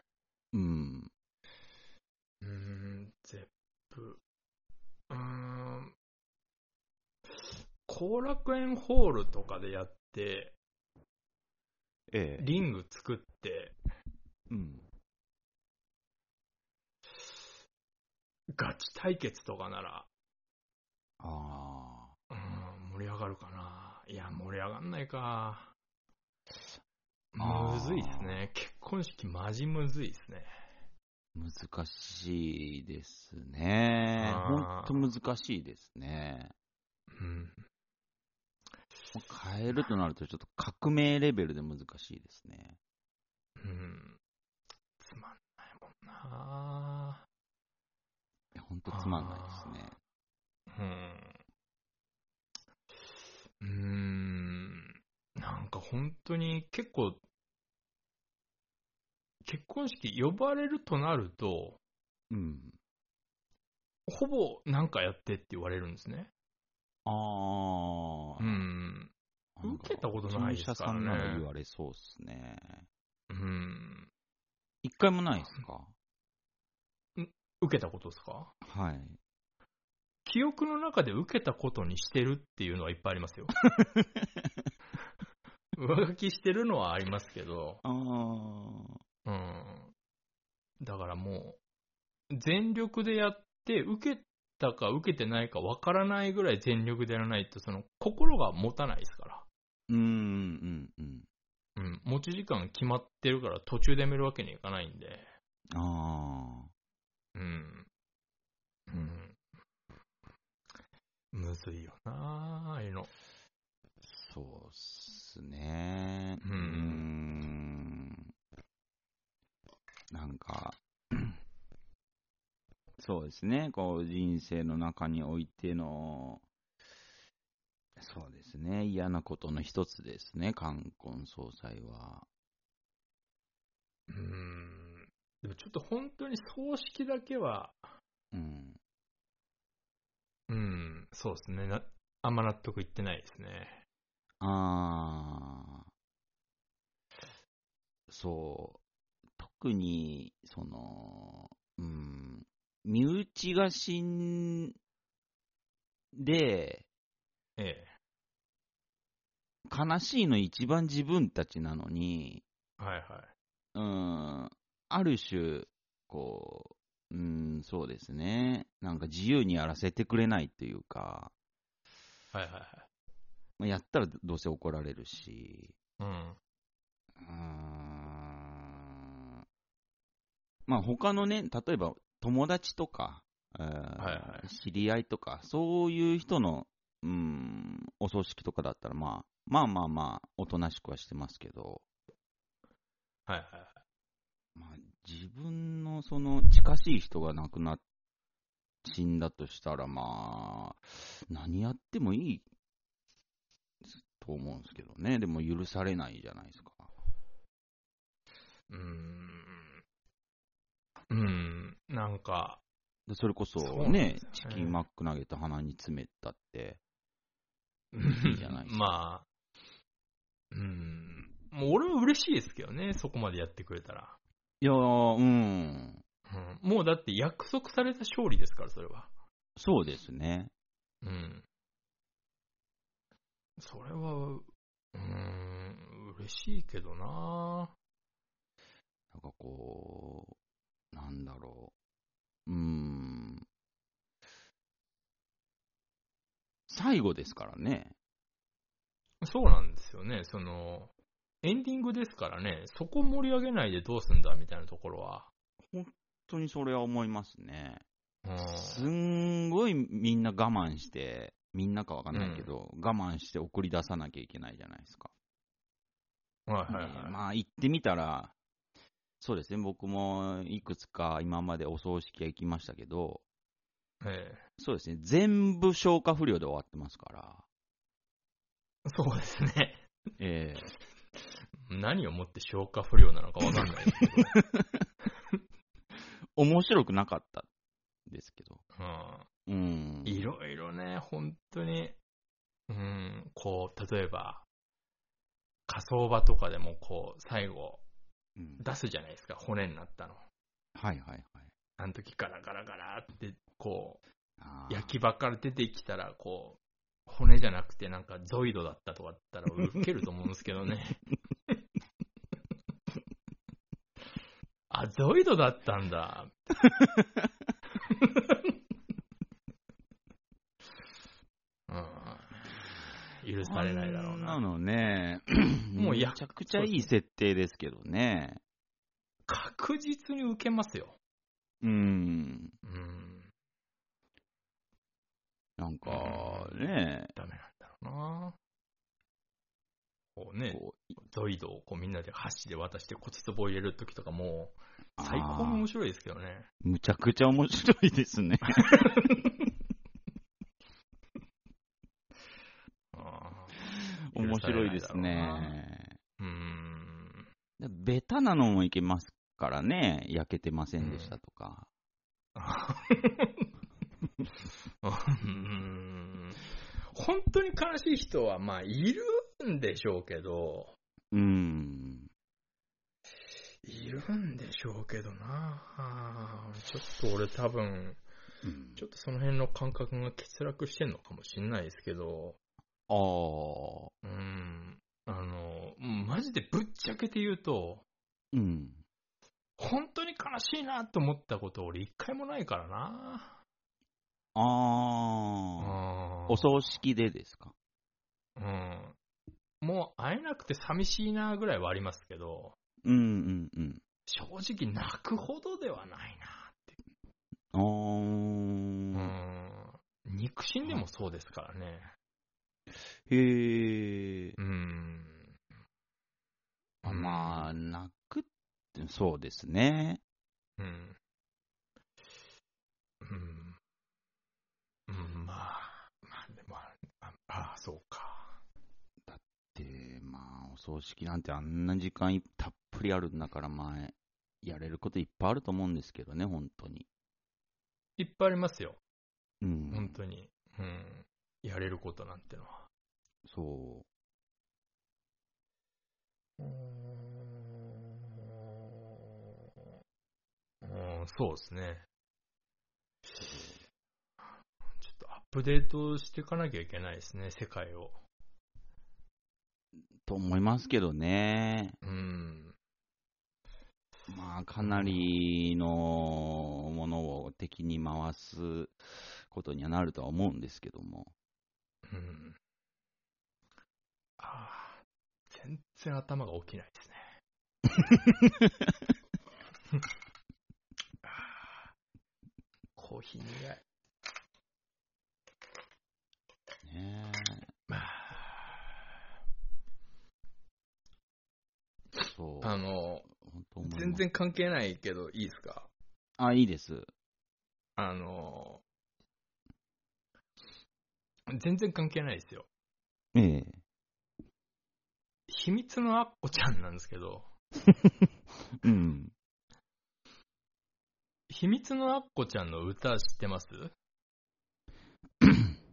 うん。うーん、ゼップ。うーん。後楽園ホールとかでやって、ええ。リング作って、うん。ガチ対決とかなら、ああ。うん、盛り上がるかな。いや、盛り上がんないか。むずいっすね。結婚式マジむずいっすね。難しいですね。ほんと難しいですね。うん。変えるとなるとちょっと革命レベルで難しいですね。うん。つまんないもんないやほんとつまんないですね。うん。うーん。なんか本当に結構、結婚式呼ばれるとなると、うん。ほぼなんかやってって言われるんですね。ああ。うん。受けたことないですからねさんなら言われそうっすね。うん。一回もないですか？受けたことですか？はい。記憶の中で受けたことにしてるっていうのはいっぱいありますよ。上書きしてるのはありますけど、ああ。うん。だからもう、全力でやって、受けたか受けてないかわからないぐらい全力でやらないと、その、心が持たないですから。うん、うん、うん。うん。持ち時間決まってるから途中でやめるわけにはいかないんで。ああ。うん。うん。むずいよなあああいうの。そうっすね。うんんなんか、そうですね。こう、人生の中においての、そうですね。嫌なことの一つですね。冠婚葬祭は。うん。でもちょっと本当に葬式だけは、うん。うん、そうですね。なあんま納得いってないですね。ああ。そう。特に、その、うん、身内が死んで、ええ。悲しいの一番自分たちなのに、はいはい。うん、ある種、こう、うん、そうですね。なんか自由にやらせてくれないというか、はいはいはい。まあやったらどうせ怒られるし、うん。うーんまあ他のね、例えば友達とか、えーはいはい知り合いとか、そういう人の、うん、お葬式とかだったら、まあ、まあまあまあ、おとなしくはしてますけど、はいはいはい。まあ、自分のその近しい人が亡くなっ死んだとしたら、まあ、何やってもいいと思うんですけどね。でも許されないじゃないですか。うーん。うん。なんか、でそれこそねねチキンマック投げた鼻に詰めたって、いいじゃないですかまあ、うん。もう俺は嬉しいですけどね、そこまでやってくれたら。いやー、うん、うん。もうだって約束された勝利ですから、それは。そうですね。うん。それは、うーん、嬉しいけどななんかこう、なんだろう。うん。最後ですからね。そうなんですよね、その、エンディングですからね、そこ盛り上げないでどうすんだみたいなところは。本当にそれは思いますね。うん。すんごいみんな我慢して、みんなかわかんないけど、我慢して送り出さなきゃいけないじゃないですか。はいはいはい。ねまあ行ってみたら、そうですね、僕もいくつか今までお葬式は行きましたけど、えそうですね、全部消化不良で終わってますから、えそうですね。ええ何をもって消化不良なのかわかんないですけど。面白くなかったですけど、うん。うん。いろいろね、本当に、うん、こう、例えば、火葬場とかでもこう、最後、うん出すじゃないですか、骨になったの。はいはいはい。あの時ガラガラガラって、こう、焼き場から出てきたら、こう、骨じゃなくてなんかゾイドだったとかだったらウケると思うんですけどね。あ、ゾイドだったんだ。うん、許されないだろうな。なのね、もうやめちゃくちゃいい設定ですけどね。確実に受けますよ。うん。うん、なんか、ね、ダメなんだろうな。こうね、こうゾイドをこうみんなで箸で渡して骨壺を入れるときとかも、最高に面白いですけどね。むちゃくちゃ面白いですね。面白いですね。ーうーん。ベタなのもいけますからね、焼けてませんでしたとか。うーん本当に悲しい人は、まあ、いるんでしょうけど、うん。いるんでしょうけどな。ちょっと俺多分、うんちょっとその辺の感覚が欠落してんのかもしんないですけど、ああ。うん。あの、マジでぶっちゃけて言うと、うん。本当に悲しいなと思ったこと俺一回もないからな。ああ。あお葬式でですか？うん。もう会えなくて寂しいなぐらいはありますけど、うんうんうん。正直泣くほどではないなって。あーうん。肉親でもそうですからね。へえ。うん。あまあ、泣くって、そうですね。うん。うん。うん、まあ、まあ、でも、あああ、そうか。で、まあ、お葬式なんてあんな時間いたっぷりあるんだから、まあ、やれることいっぱいあると思うんですけどね、本当に。いっぱいありますよ。うん。本当に。うん。やれることなんてのは。そうん、そうですね。ちょっとアップデートしていかなきゃいけないですね、世界を。う。と思いますけどね。うん。まあ、かなりのものを敵に回すことにはなるとは思うんですけども。うん。ああ、全然頭が起きないですね。コーヒー苦い。ねまあそう。あの、全。然関係ないけど、いいですか？あ、いいです。あの、全然関係ないですよ。ええ。秘密のアッコちゃんなんですけど、うん。秘密のアッコちゃんの歌知ってます？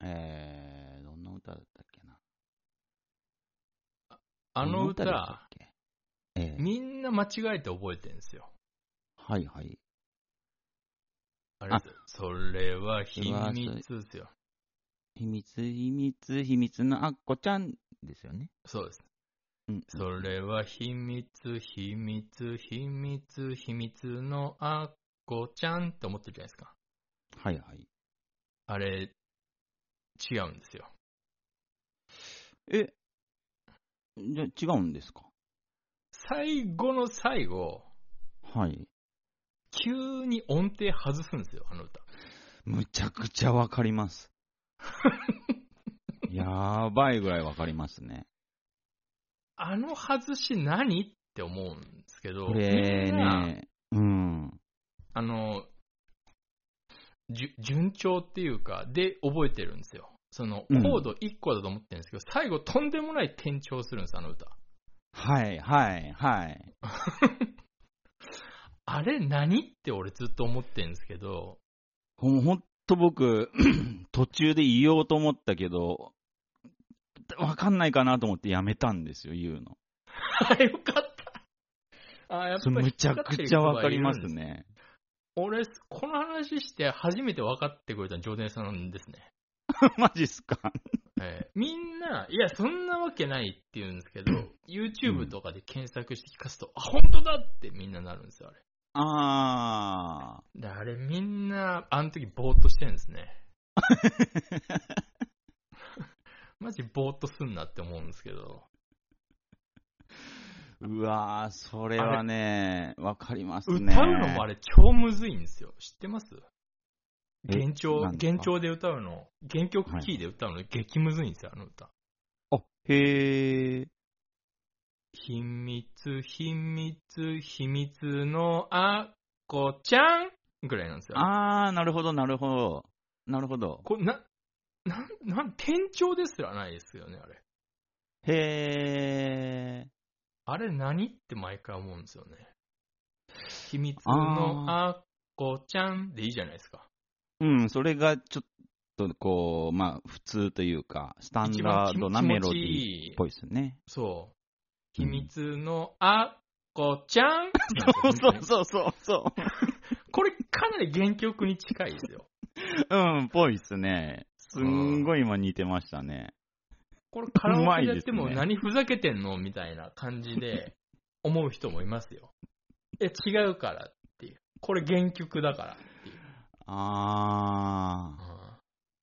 えー、どんな歌だったっけな？あの歌ええ。みんな間違えて覚えてるんですよ。はいはい。あれですよそれは秘密ですよ。秘密、秘密、秘密のあっこちゃんですよね。そうです。うん。それは秘密、秘密、秘密、秘密のアッコちゃんって思ってるじゃないですか。はいはい。あれ、違うんですよ。え、じゃ、違うんですか？最後の最後、はい。急に音程外すんですよ、あの歌。むちゃくちゃわかります。やばいぐらいわかりますね。あの外し何って思うんですけど、これみんなね、うん。あの、順調っていうか、で覚えてるんですよ。その、コうんード1個だと思ってるんですけど、最後とんでもない転調するんです、あの歌。はい、はい、はい。あれ何って俺ずっと思ってるんですけど、ほほんと僕、途中で言おうと思ったけど、わかんないかなと思ってやめたんですよ、言うの。あ、よかった。あ、やっぱりむちゃくちゃわかります。ね。俺、この話して初めて分かってくれたのジョーデンさんですね。マジっすか？えーみんな、いや、そんなわけないって言うんですけど、YouTube とかで検索して聞かすと、あ、本当だってみんななるんですよ、あれ。あであれ、みんな、あの時ぼーっとしてるんですね。マジぼーっとすんなって思うんですけど。ー。うわー、それはね、わかります歌うね。のもあれ超むずいんですよ。知ってます？え幻聴、幻聴で歌うの、原曲キーで歌うの、激むずいんですよ、あの歌。あ、へー。秘密、秘密、秘密のあっこちゃんぐらいなんですよ。あー、なるほど、なるほど。なるほど。これ、な、なん、なん、転調ですらないですよね、あれ。へー。あれ何って毎回思うんですよね。秘密のあっこちゃんでいいじゃないですか。うん、それがちょっとこう、まあ、普通というか、スタンダードなメロディーっぽいですね。そう。うん秘密のあっこちゃん、そうそうそうそうそこれかなり原曲に近いですよ。う。うん、ぽいっすね。すんごい今似てましたね。これカラオケでやっても何ふざけてんのみたいな感じで思う人もいますよ。え、違うからっていう。これ原曲だからっていう。あ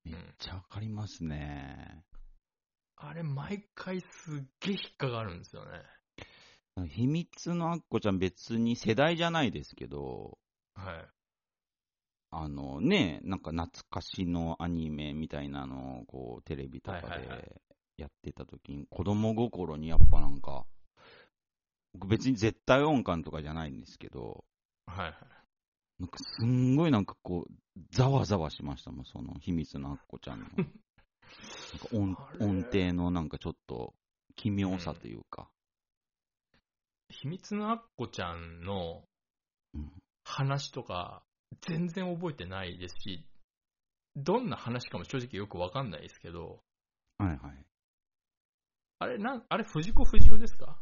ー、うんめっちゃわかりますね。あれ毎回すっげえ引っかかるんですよね。秘密のアッコちゃん別に世代じゃないですけど、はい。あのね、なんか懐かしのアニメみたいなのをこうテレビとかはいはいはいでやってた時に、子供心にやっぱなんか、僕別に絶対音感とかじゃないんですけど、はいはい。なんかすんごいなんかこう、ざわざわしましたもん、その秘密のアッコちゃんの。なんか音音程のなんかちょっと奇妙さというか。秘密のアッコちゃんのうん話とか全然覚えてないですし、どんな話かも正直よくわかんないですけど、はいはい。あれ、なん、あれ、藤子不二雄ですか？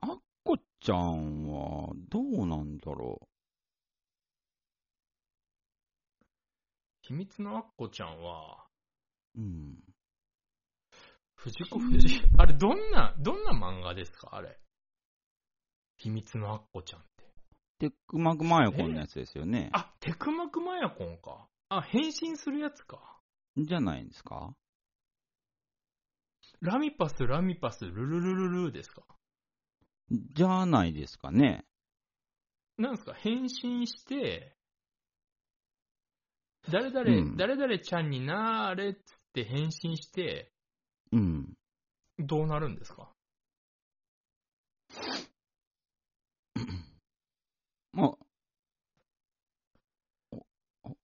アッコちゃんはどうなんだろ秘密のアッコちゃんは、う。うん。藤子不二雄、あれ、どんな、どんな漫画ですか？あれ。秘密のアッコちゃんって。テックマクマヤコンのやつですよね。あ、テクマクマヤコンか。あ、変身するやつか。じゃないんですか？ラミパス、ラミパス、ルルルルルですか？じゃないですかね。なんですか？変身して、誰々、うん誰々ちゃんになーれっつって変身して、うん。どうなるんですか？まあ、おお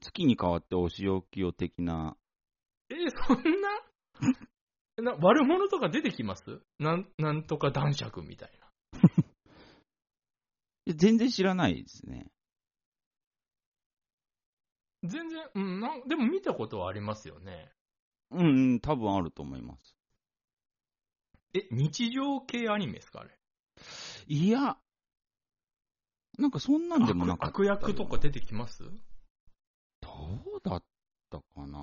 月に変わってお仕置きを的な、えーそんな？な悪者とか出てきます？なんなんとか男爵みたいな。全然知らないですね。全然、うん、なんでも見たことはありますよね。うん、うん、多分あると思います。え、日常系アニメですかあれ？いや、なんかそんなんでもなかった悪悪役とか出てきます？どうだったかな？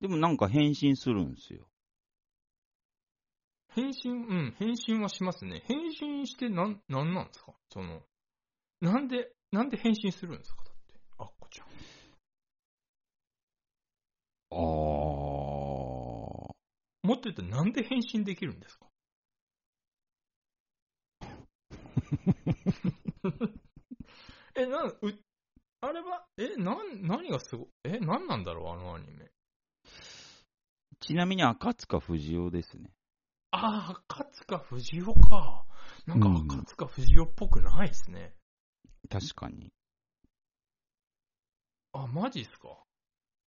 でもなんか変身するんですよ。変身、うん、変身はしますね。変身してなん、なんなんですか？その、なんで、なんで変身するんですかだって。あっこちゃん。あー。もっと言うとなんで変身できるんですか？え、なん、う、あれは、え、なん、何がすごい、え、なんなんだろう、あのアニメ。ちなみに赤塚不二夫ですね。ああ、赤塚不二夫か。なんかうん赤塚不二夫っぽくないですね。確かに。あ、マジっすか？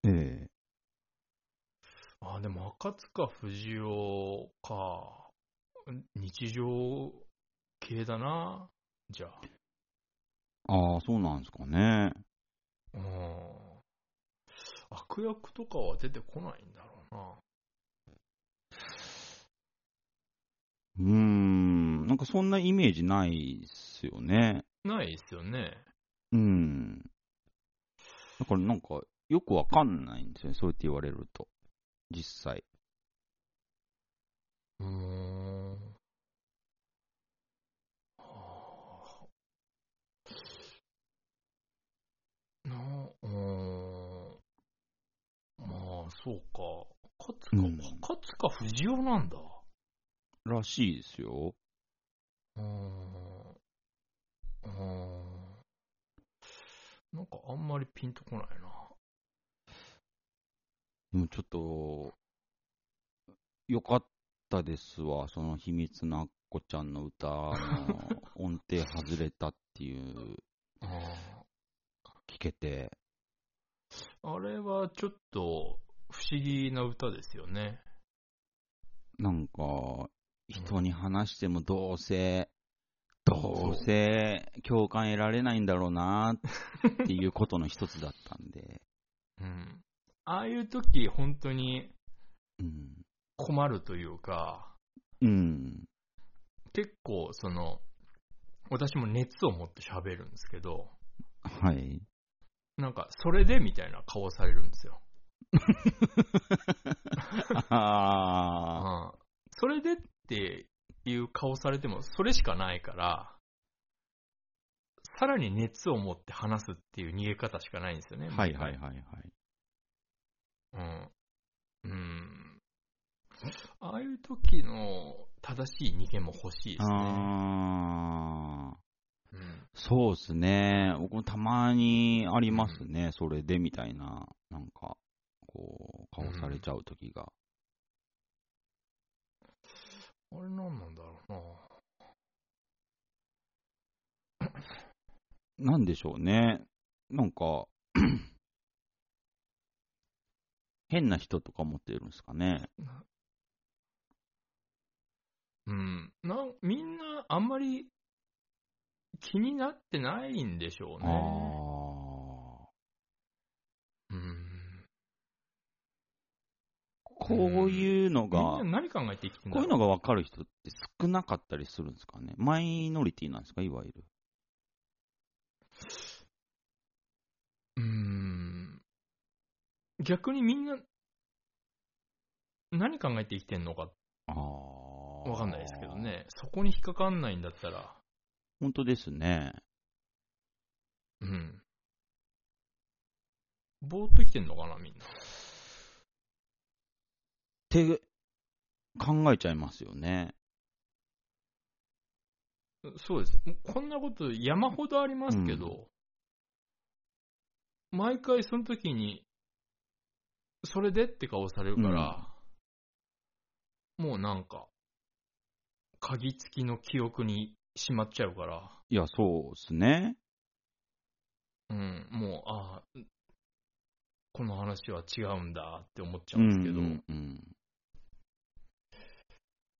ええあ、でも赤塚不二夫か。日常系だな。じゃあ。ああ、そうなんですかね。うん。悪役とかは出てこないんだろうな。うーん、なんかそんなイメージないっすよね。ないですよね。うん。だからなんか、よくわかんないんですよね、そうやって言われると。実際。うーん。はあなうーん。まあ、そうか。勝つか、うん勝つか藤尾なんだ。らしいですよ。うーん。うーん。なんかあんまりピンとこないな。でもちょっと、よかったですわ、その秘密なっこちゃんの歌の音程外れたっていう、あ聞けて。あれはちょっと不思議な歌ですよね。なんか、人に話してもどうせ、どうせ共感得られないんだろうなっていうことの一つだったんで。うん。ああいう時、本当にうん。困るというか、うん。結構、その、私も熱を持って喋るんですけど、はい。なんか、それでみたいな顔されるんですよ。あうん。それでっていう顔されても、それしかないから、さらに熱を持って話すっていう逃げ方しかないんですよね。あ。はいはいはいはい。うん。うん。ああいう時の正しい逃げも欲しいですね。ああ。うん。そうですね。僕もたまにありますね。それでみたいな、なんか、こう、顔されちゃう時が。あれ何なんだろうな。なんでしょうね。なんか、変な人とか思ってるんですかね。うん。なんみんなあんまり気になってないんでしょうあね。あ。うん。こういうのが、な何考えて生きてこういうのが分かる人って少なかったりするんですかね。マイノリティなんですか、いわゆる。うん。逆にみんな何考えて生きてんのか。わかんないですけど。ね。そこに引っかかんないんだったら、本当ですね。うん。ぼーっと生きてんのかな、みんな。って考えちゃいますよね。そうです。こんなこと山ほどありますけど、毎回その時に、それでって顔されるから、もうなんか、鍵付きの記憶にしまっちゃうから、いや、そうですね。うん、もう、ああ、この話は違うんだって思っちゃうんですけど、うんうんうん。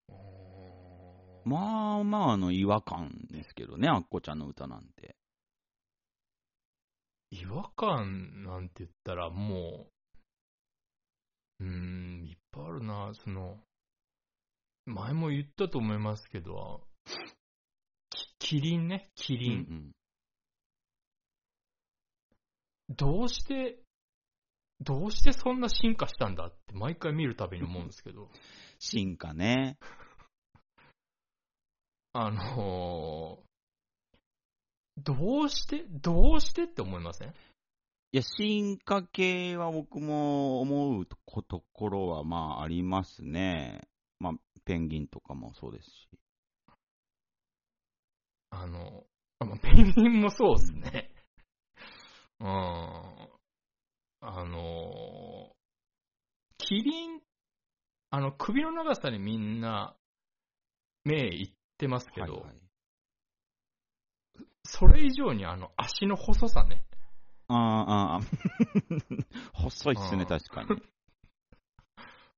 うーんまあまあの違和感ですけどね、アッコちゃんの歌なんて。違和感なんて言ったらもう、ん、いっぱいあるな、その、前も言ったと思いますけど、きキリンね、キうんリン。どうして、どうしてそんな進化したんだって毎回見るたびに思うんですけど、進化ね。あのーどうして、どうしてって思いません？いや、進化系は僕も思うとこところはまあありますね。まあ、ペンギンとかもそうですし。あの、あまあペンギンもそうですね。うん。あの、キリン、あの、首の長さにみんな、目いってますけど、はいはい、それ以上にあの、足の細さね。ああ、ああ。細いっすね、確かに。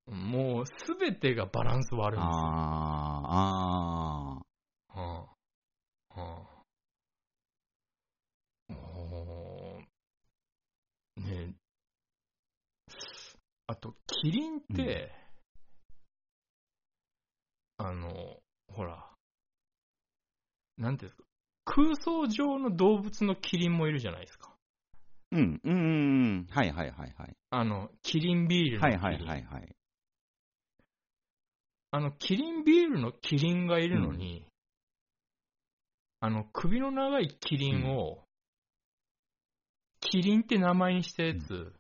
もう、すべてがバランス悪い。ああ、ああ。はあ。はあ。ねあと、キリンって、うん、あの、ほら、なんていうんですか、空想上の動物のキリンもいるじゃないですか。うん、うん、うん。はいはいはいはい。あの、キリンビールのキリン。はいはいはいはい。あの、キリンビールのキリンがいるのに、あの、首の長いキリンを、キリンって名前にしたやつ、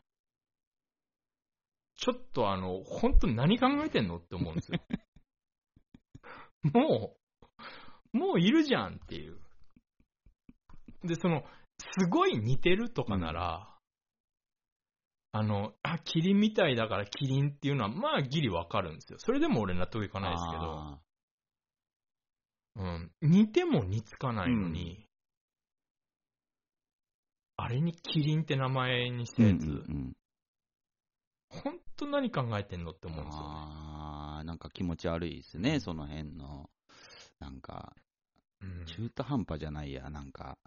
ちょっとあの、本当に何考えてんのって思うんですよ。もう、もういるじゃんっていう。で、その、すごい似てるとかなら、あの、あ、キリンみたいだからキリンっていうのは、まあギリわかるんですよ。それでも俺納得いかないですけど、あうん、似ても似つかないのに、あれにキリンって名前にしたーやつ、うんうんうん。本当何考えてんのって思うんですよね。あーなんか気持ち悪いですね、その辺の。なんか、うん。中途半端じゃないや、なんか、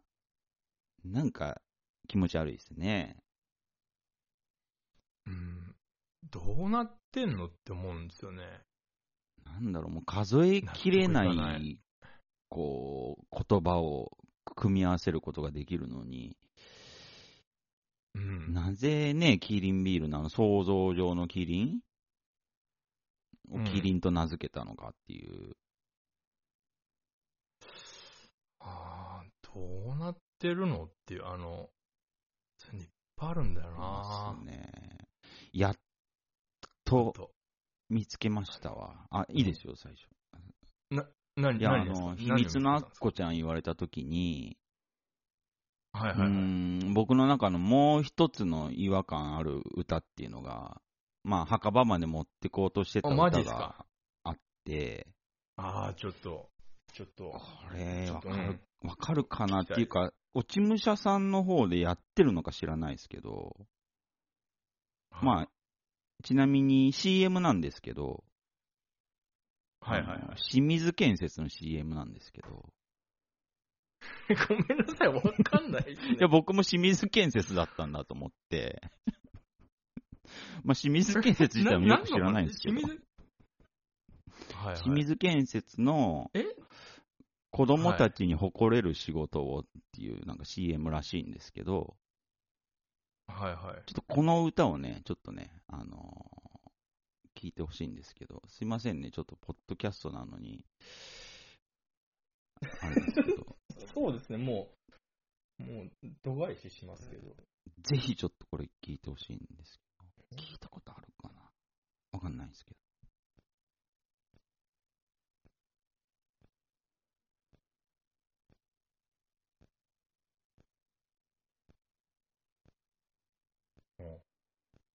なんか気持ち悪いですね。うん、どうなってんのって思うんですよね。なんだろう、もう数えきれな、いかないこう、言葉を組み合わせることができるのに、うん、なぜね、キリンビールのあの想像上のキリン？うんをキリンと名付けたのかっていう。あーどうなってるの？っていう、あの、そういうのいっぱいあるんだよなですね。やっと見つけましたわ。あ、いいですよ、最初。何いや、あの、秘密のアッ何を見つけたんですか？コちゃん言われたときに、はいはいうはい。ん僕の中のもう一つの違和感ある歌っていうのが、まあ、墓場まで持ってこうとしてた歌があって、ああ、ちょっと、ちょっと。これ、わかるうん、わかるかなっていうか、落ち武者さんの方でやってるのか知らないですけど、まあ、ちなみに CM なんですけど、はいはいはい。あの清水建設の CM なんですけど、ごめんなさい、わかんないですね。いや、僕も清水建設だったんだと思って、まあ、清水建設自体もよく知らないんですけど、清水？はいはい。清水建設のえ？子供たちに誇れる仕事をっていうなんか CM らしいんですけど、はいはい。ちょっとこの歌をね、ちょっとね、あのー聞いてほしいんですけど、すいませんね、ちょっとポッドキャストなのに、あれですけど、そうですね、もう、もう、度外視しますけど。ぜひちょっとこれ聞いてほしいんですけど、聞いたことあるかな？わかんないですけど。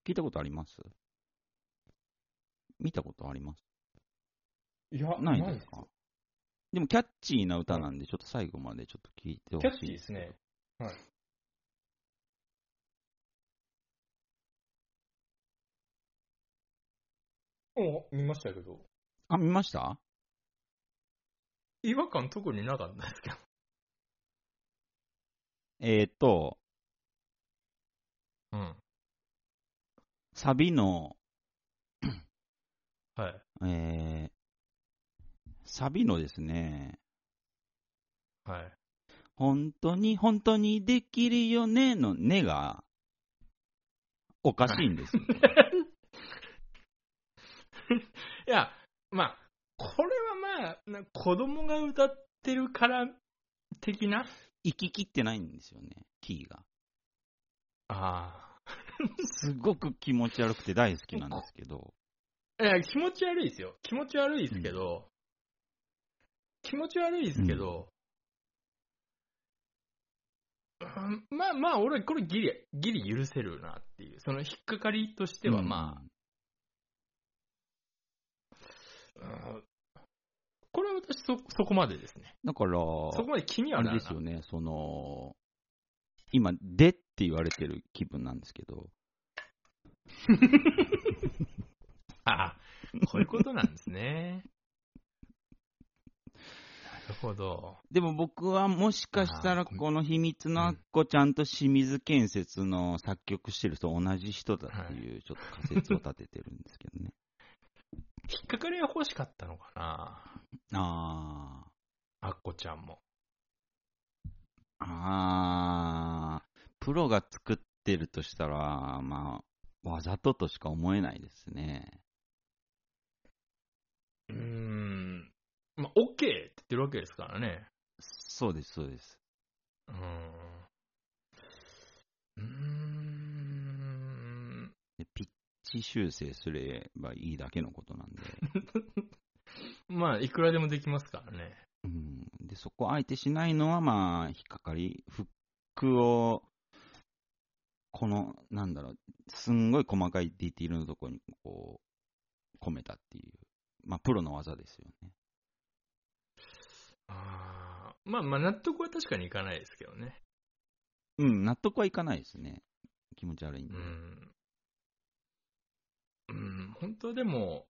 聞いたことあります？見たことあります？いや、ないですか？でもキャッチーな歌なんで、ちょっと最後までちょっと聞いてほしいキャッチーですね。はい。お見ましたけど、あ、見ました？違和感特になかったですけど。えーっと、うん。サビの、はい。えー、サビのですね、はい。本当に、本当にできるよねのねが、おかしいんですよ。いや、まあ、これはまあ、な子供が歌ってるから的な？行ききってないんですよね、キーが。あすごく気持ち悪くて大好きなんですけど、あ。いや、気持ち悪いですよ。気持ち悪いですけど、気持ち悪いですけど、うんまあまあ、俺、これギリ、ギリ許せるなっていう、その引っかかりとしてはまあ、うんこれは私そ、そこまでですね。だから、そこまで気にはあならない。れですよね、その、今、でって言われてる気分なんですけど、あ あ、こういうことなんですね。るほど。でも僕はもしかしたらこの秘密のアッコちゃんと清水建設の作曲してる人同じ人だっていうちょっと仮説を立ててるんですけどね。引っかかりが欲しかったのかな？あアッコちゃんも。ー。あー。プロが作ってるとしたら、まあ、わざととしか思えないですね。うーん。まあ、OK って言ってるわけですからね。そうです、そうです。うーん。うーん。でピッチ修正すればいいだけのことなんで。まあ、いくらでもできますからね。うん、でそこ相手しないのは、まあ、引っかかり、フックを、この、なんだろう、すんごい細かいディティールのところに、こう、込めたっていう、まあ、プロの技ですよね。あーまあ、まあ、納得は確かにいかないですけどね。うん、納得はいかないですね。気持ち悪いんで。うん。うん、本当でも、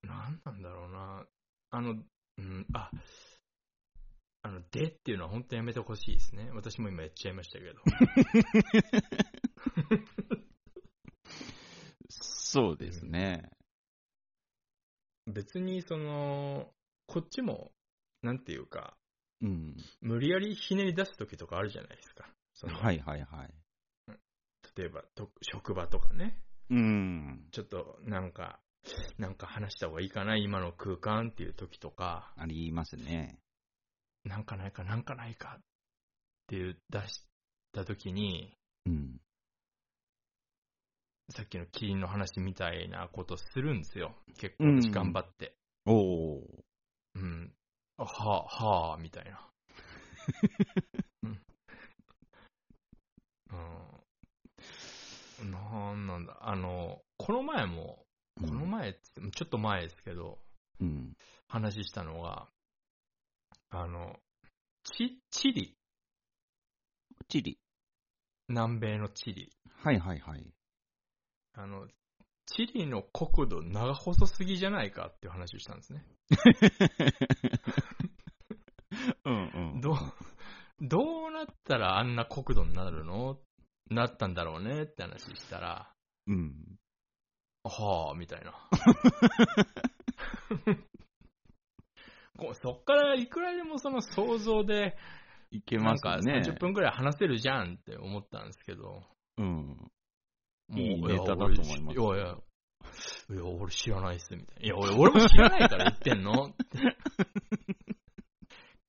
なんなんだろうな。あの、うん、あ、あの、でっていうのは本当にやめてほしいですね。私も今やっちゃいましたけど。そうですね。別にその、こっちも、なんていうか、うん。無理やりひねり出す時とかあるじゃないですか。はいはいはい。例えばと、職場とかね。うん。ちょっとなんか、なんか話した方がいいかな、今の空間っていう時とか、ありますね。なんかないか、なんかないかっていう出した時に、うん。さっきのキリンの話みたいなことするんですよ。結構頑張って。おー。うん。あはあ、はあ、みたいな。うん。うん。なんなんだ。あの、この前も、この前っつってもちょっと前ですけど、うん。話したのが、あの、チチリ、チリ。南米のチリ。はいはいはい。あの、チリの国土長細すぎじゃないかっていう話をしたんですね。うんうん。どう、どうなったらあんな国土になるの？なったんだろうねって話したら、うん。はあ、みたいな。こうそっからいくらでもその想像で、いけますね。30分くらい話せるじゃんって思ったんですけど、うん。もういいネタだとや思います俺いやいや、いや、俺知らないっす、みたいな。いや、俺、俺も知らないから言ってんの？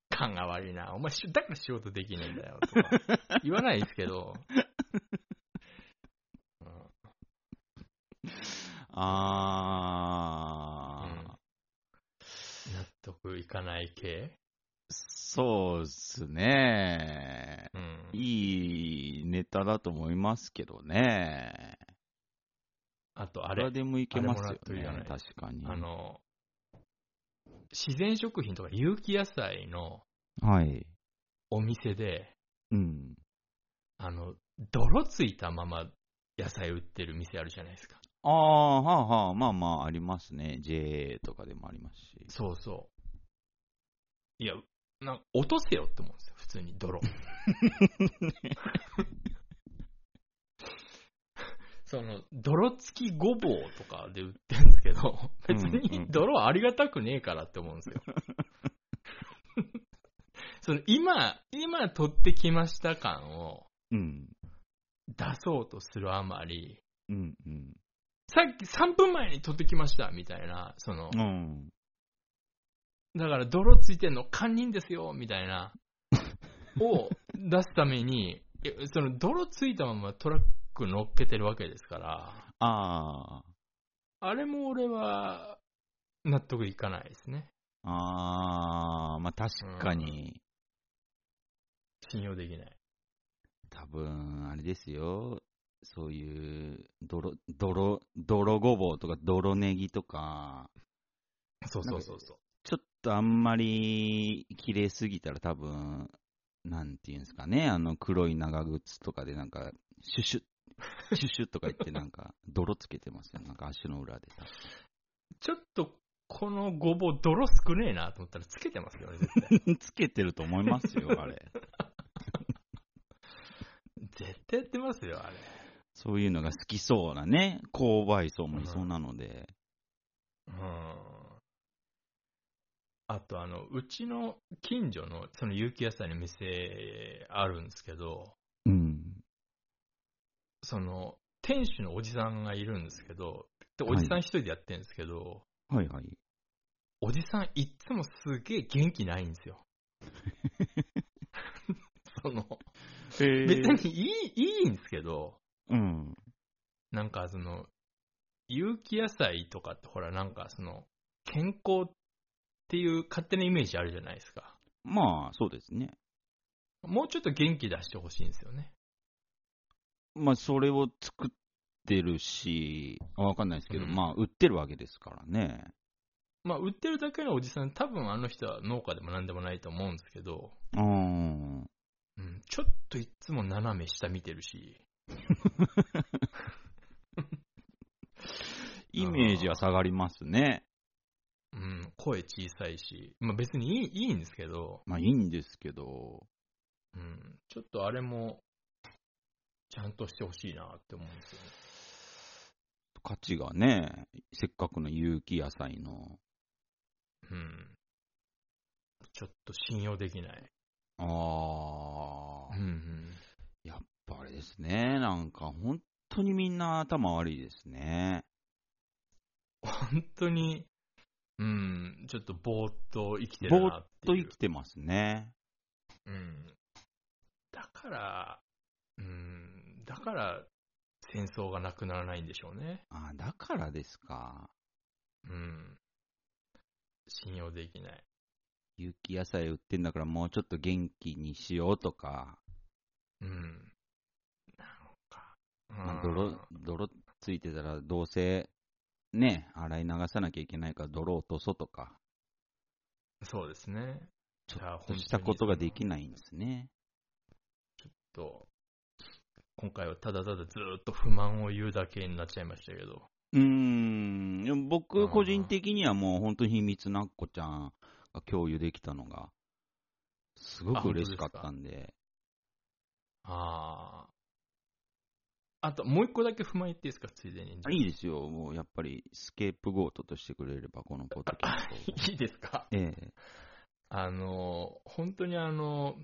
感が悪いな。お前し、だから仕事できねえんだよ、とか。言わないですけど。う んあー、納得いかない系？そうっすね。うん。いいネタだと思いますけどね。あと、あれでもいけますよねい。確かに。あの、自然食品とか有機野菜のはい。お店で、うん。あの、泥ついたまま野菜売ってる店あるじゃないですか。ああ、はあはあ、まあまあありますね。JA とかでもありますし。そうそう。いや、なんか落とせよって思うんですよ、普通に泥。その、泥付きごぼうとかで売ってるんですけど、別に泥はありがたくねえからって思うんですよ。その今、今取ってきました感をうん。出そうとするあまり、うんうん。さっき3分前に取ってきましたみたいな、その、うん。だから泥ついてんの堪忍ですよみたいな、を出すために、えその泥ついたままトラック乗っけてるわけですから、ああ。あれも俺は納得いかないですね。ああ、まあ確かに、信用できない。多分、あれですよ。そういう、泥、泥、泥ごぼうとか泥ネギとか、そうそうそうそう。とあんまり綺麗すぎたら多分、なんていうんですかね、あの黒い長靴とかでなんか、シュシュッ、シュシュッとか言ってなんか、泥つけてますよ。なんか足の裏で。ちょっとこのごぼう泥少ねえなと思ったらつけてますよね、絶対。つけてると思いますよ、あれ。絶対やってますよ、あれ。そういうのが好きそうなね、購買層もいそうなので。うん。あと、あの、うちの近所の、その有機野菜の店あるんですけど、うん。その、店主のおじさんがいるんですけど、ではいおじさん一人でやってるんですけど、はいはい。おじさんいっつもすげえ元気ないんですよ。その、え別にいい、いいんですけど、うん。なんかその、有機野菜とかってほらなんかその、健康っていう勝手なイメージあるじゃないですか。まあ、そうですね。もうちょっと元気出してほしいんですよね。まあ、それを作ってるし、あわかんないですけど、うんまあ、売ってるわけですからね。まあ、売ってるだけのおじさん、多分あの人は農家でも何でもないと思うんですけど、うん。うん、ちょっといつも斜め下見てるし、イメージは下がりますね。うん、声小さいし、まあ別にいいいいんですけど、まあ、いいんですけど、うん、ちょっとあれも、ちゃんとしてほしいなって思うんですよね。価値がね、せっかくの有機野菜の。うん。ちょっと信用できない。ああ、うんうん。やっぱあれですね。なんか、本当にみんな頭悪いですね。本当に、うん、ちょっとぼーっと生きてぼーるなっってと。生きてますね。うん。だから、うん、だから戦争がなくならないんでしょうね。ああ、だからですか。うん。信用できない。有機野菜売ってんだからもうちょっと元気にしようとか、うん。なんか、まあ、うん泥、泥ついてたらどうせ、ね、洗い流さなきゃいけないから泥落とそうとか、そうですね。ちょっとしたことができないんですね。と、今回はただただずーっと不満を言うだけになっちゃいましたけど。うーん、でもあ僕ー個人的にはもう本当に秘密なっこちゃんが共有できたのが、すごあく嬉しかったんで、ああ。あと、もう一個だけ不満言っていいですか、ついでに。あいいですよ、もうやっぱりスケープゴートとしてくれれば、このポッドキャストを。いいですか？ええあの、本当にあの、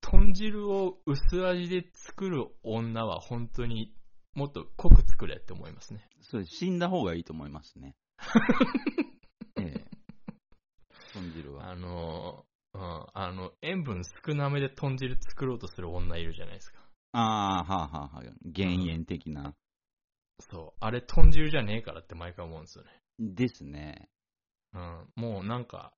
豚汁を薄味で作る女は本当にもっと濃く作れって思いますね。そうです死んだ方がいいと思いますね。ええ豚汁は。あの、うん、あの、塩分少なめで豚汁作ろうとする女いるじゃないですか。ああ、はあはあはあ、減塩的な。そう。あれ豚汁じゃねえからって毎回思うんですよね。ですね。うん。もうなんか、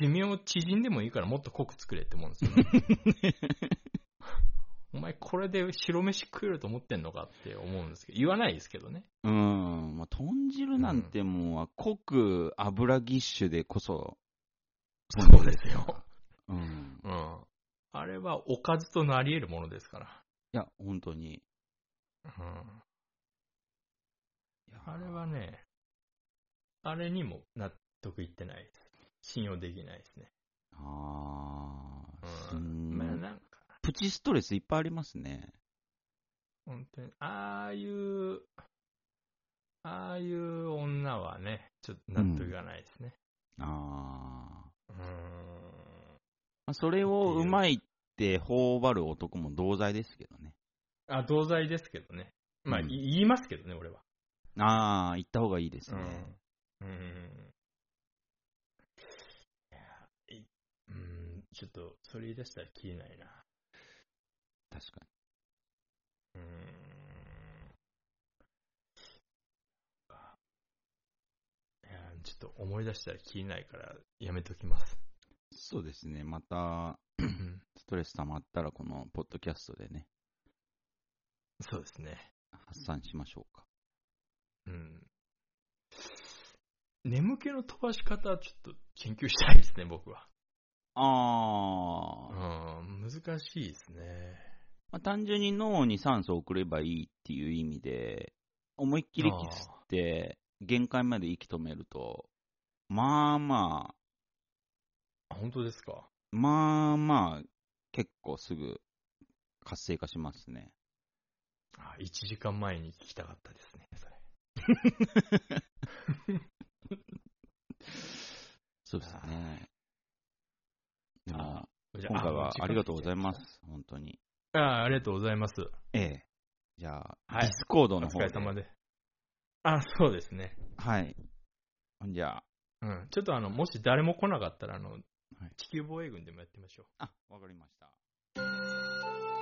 寿命縮んでもいいからもっと濃く作れって思うんですよね。お前これで白飯食えると思ってんのかって思うんですけど、言わないですけどね。うん、まあ、豚汁なんてもう、濃く油ぎっしゅでこそ、そうですよ。うん。うん。あれはおかずとなり得るものですから。いや、本当に。うん。いやあれはね、あれにも納得いってないです。信用できないですね。ああ、すうん。んまあなんか、プチストレスいっぱいありますね。本当に、ああいう、ああいう女はね、ちょっと納得がないですね。ああ。うーん。まあ、それをうまいって頬張る男も同罪ですけどね。あ、同罪ですけどね。まあ、うんい言いますけどね、俺は。ああ、言った方がいいですね。うん。うん。いやいうん、ちょっと、それ言い出したら消えないな。確かうーん。いや、ちょっと思い出したら消えないから、やめときます。に。そうですね。また、うんストレス溜まったら、このポッドキャストでね、そうですね。発散しましょうか。うん。眠気の飛ばし方はちょっと研究したいですね、僕は。ああ、うん、難しいですね。まあ、単純に脳に酸素を送ればいいっていう意味で、思いっきり息吸って、限界まで息止めると、まあまあ、あ本当ですか？まあまあ、結構すぐ活性化しますね。あ1時間前に聞きたかったですね、それ。そうですね。でも、今回はありがとうございま。あす。本当に。あありがとうございます。ええ。じゃあ、はい Discord おの方で。疲れ様で。あ、そうですね。はい。じゃあ、うん。ちょっとあの、もし誰も来なかったら、あの、地球防衛軍でもやってみましょう。あ、わかりました。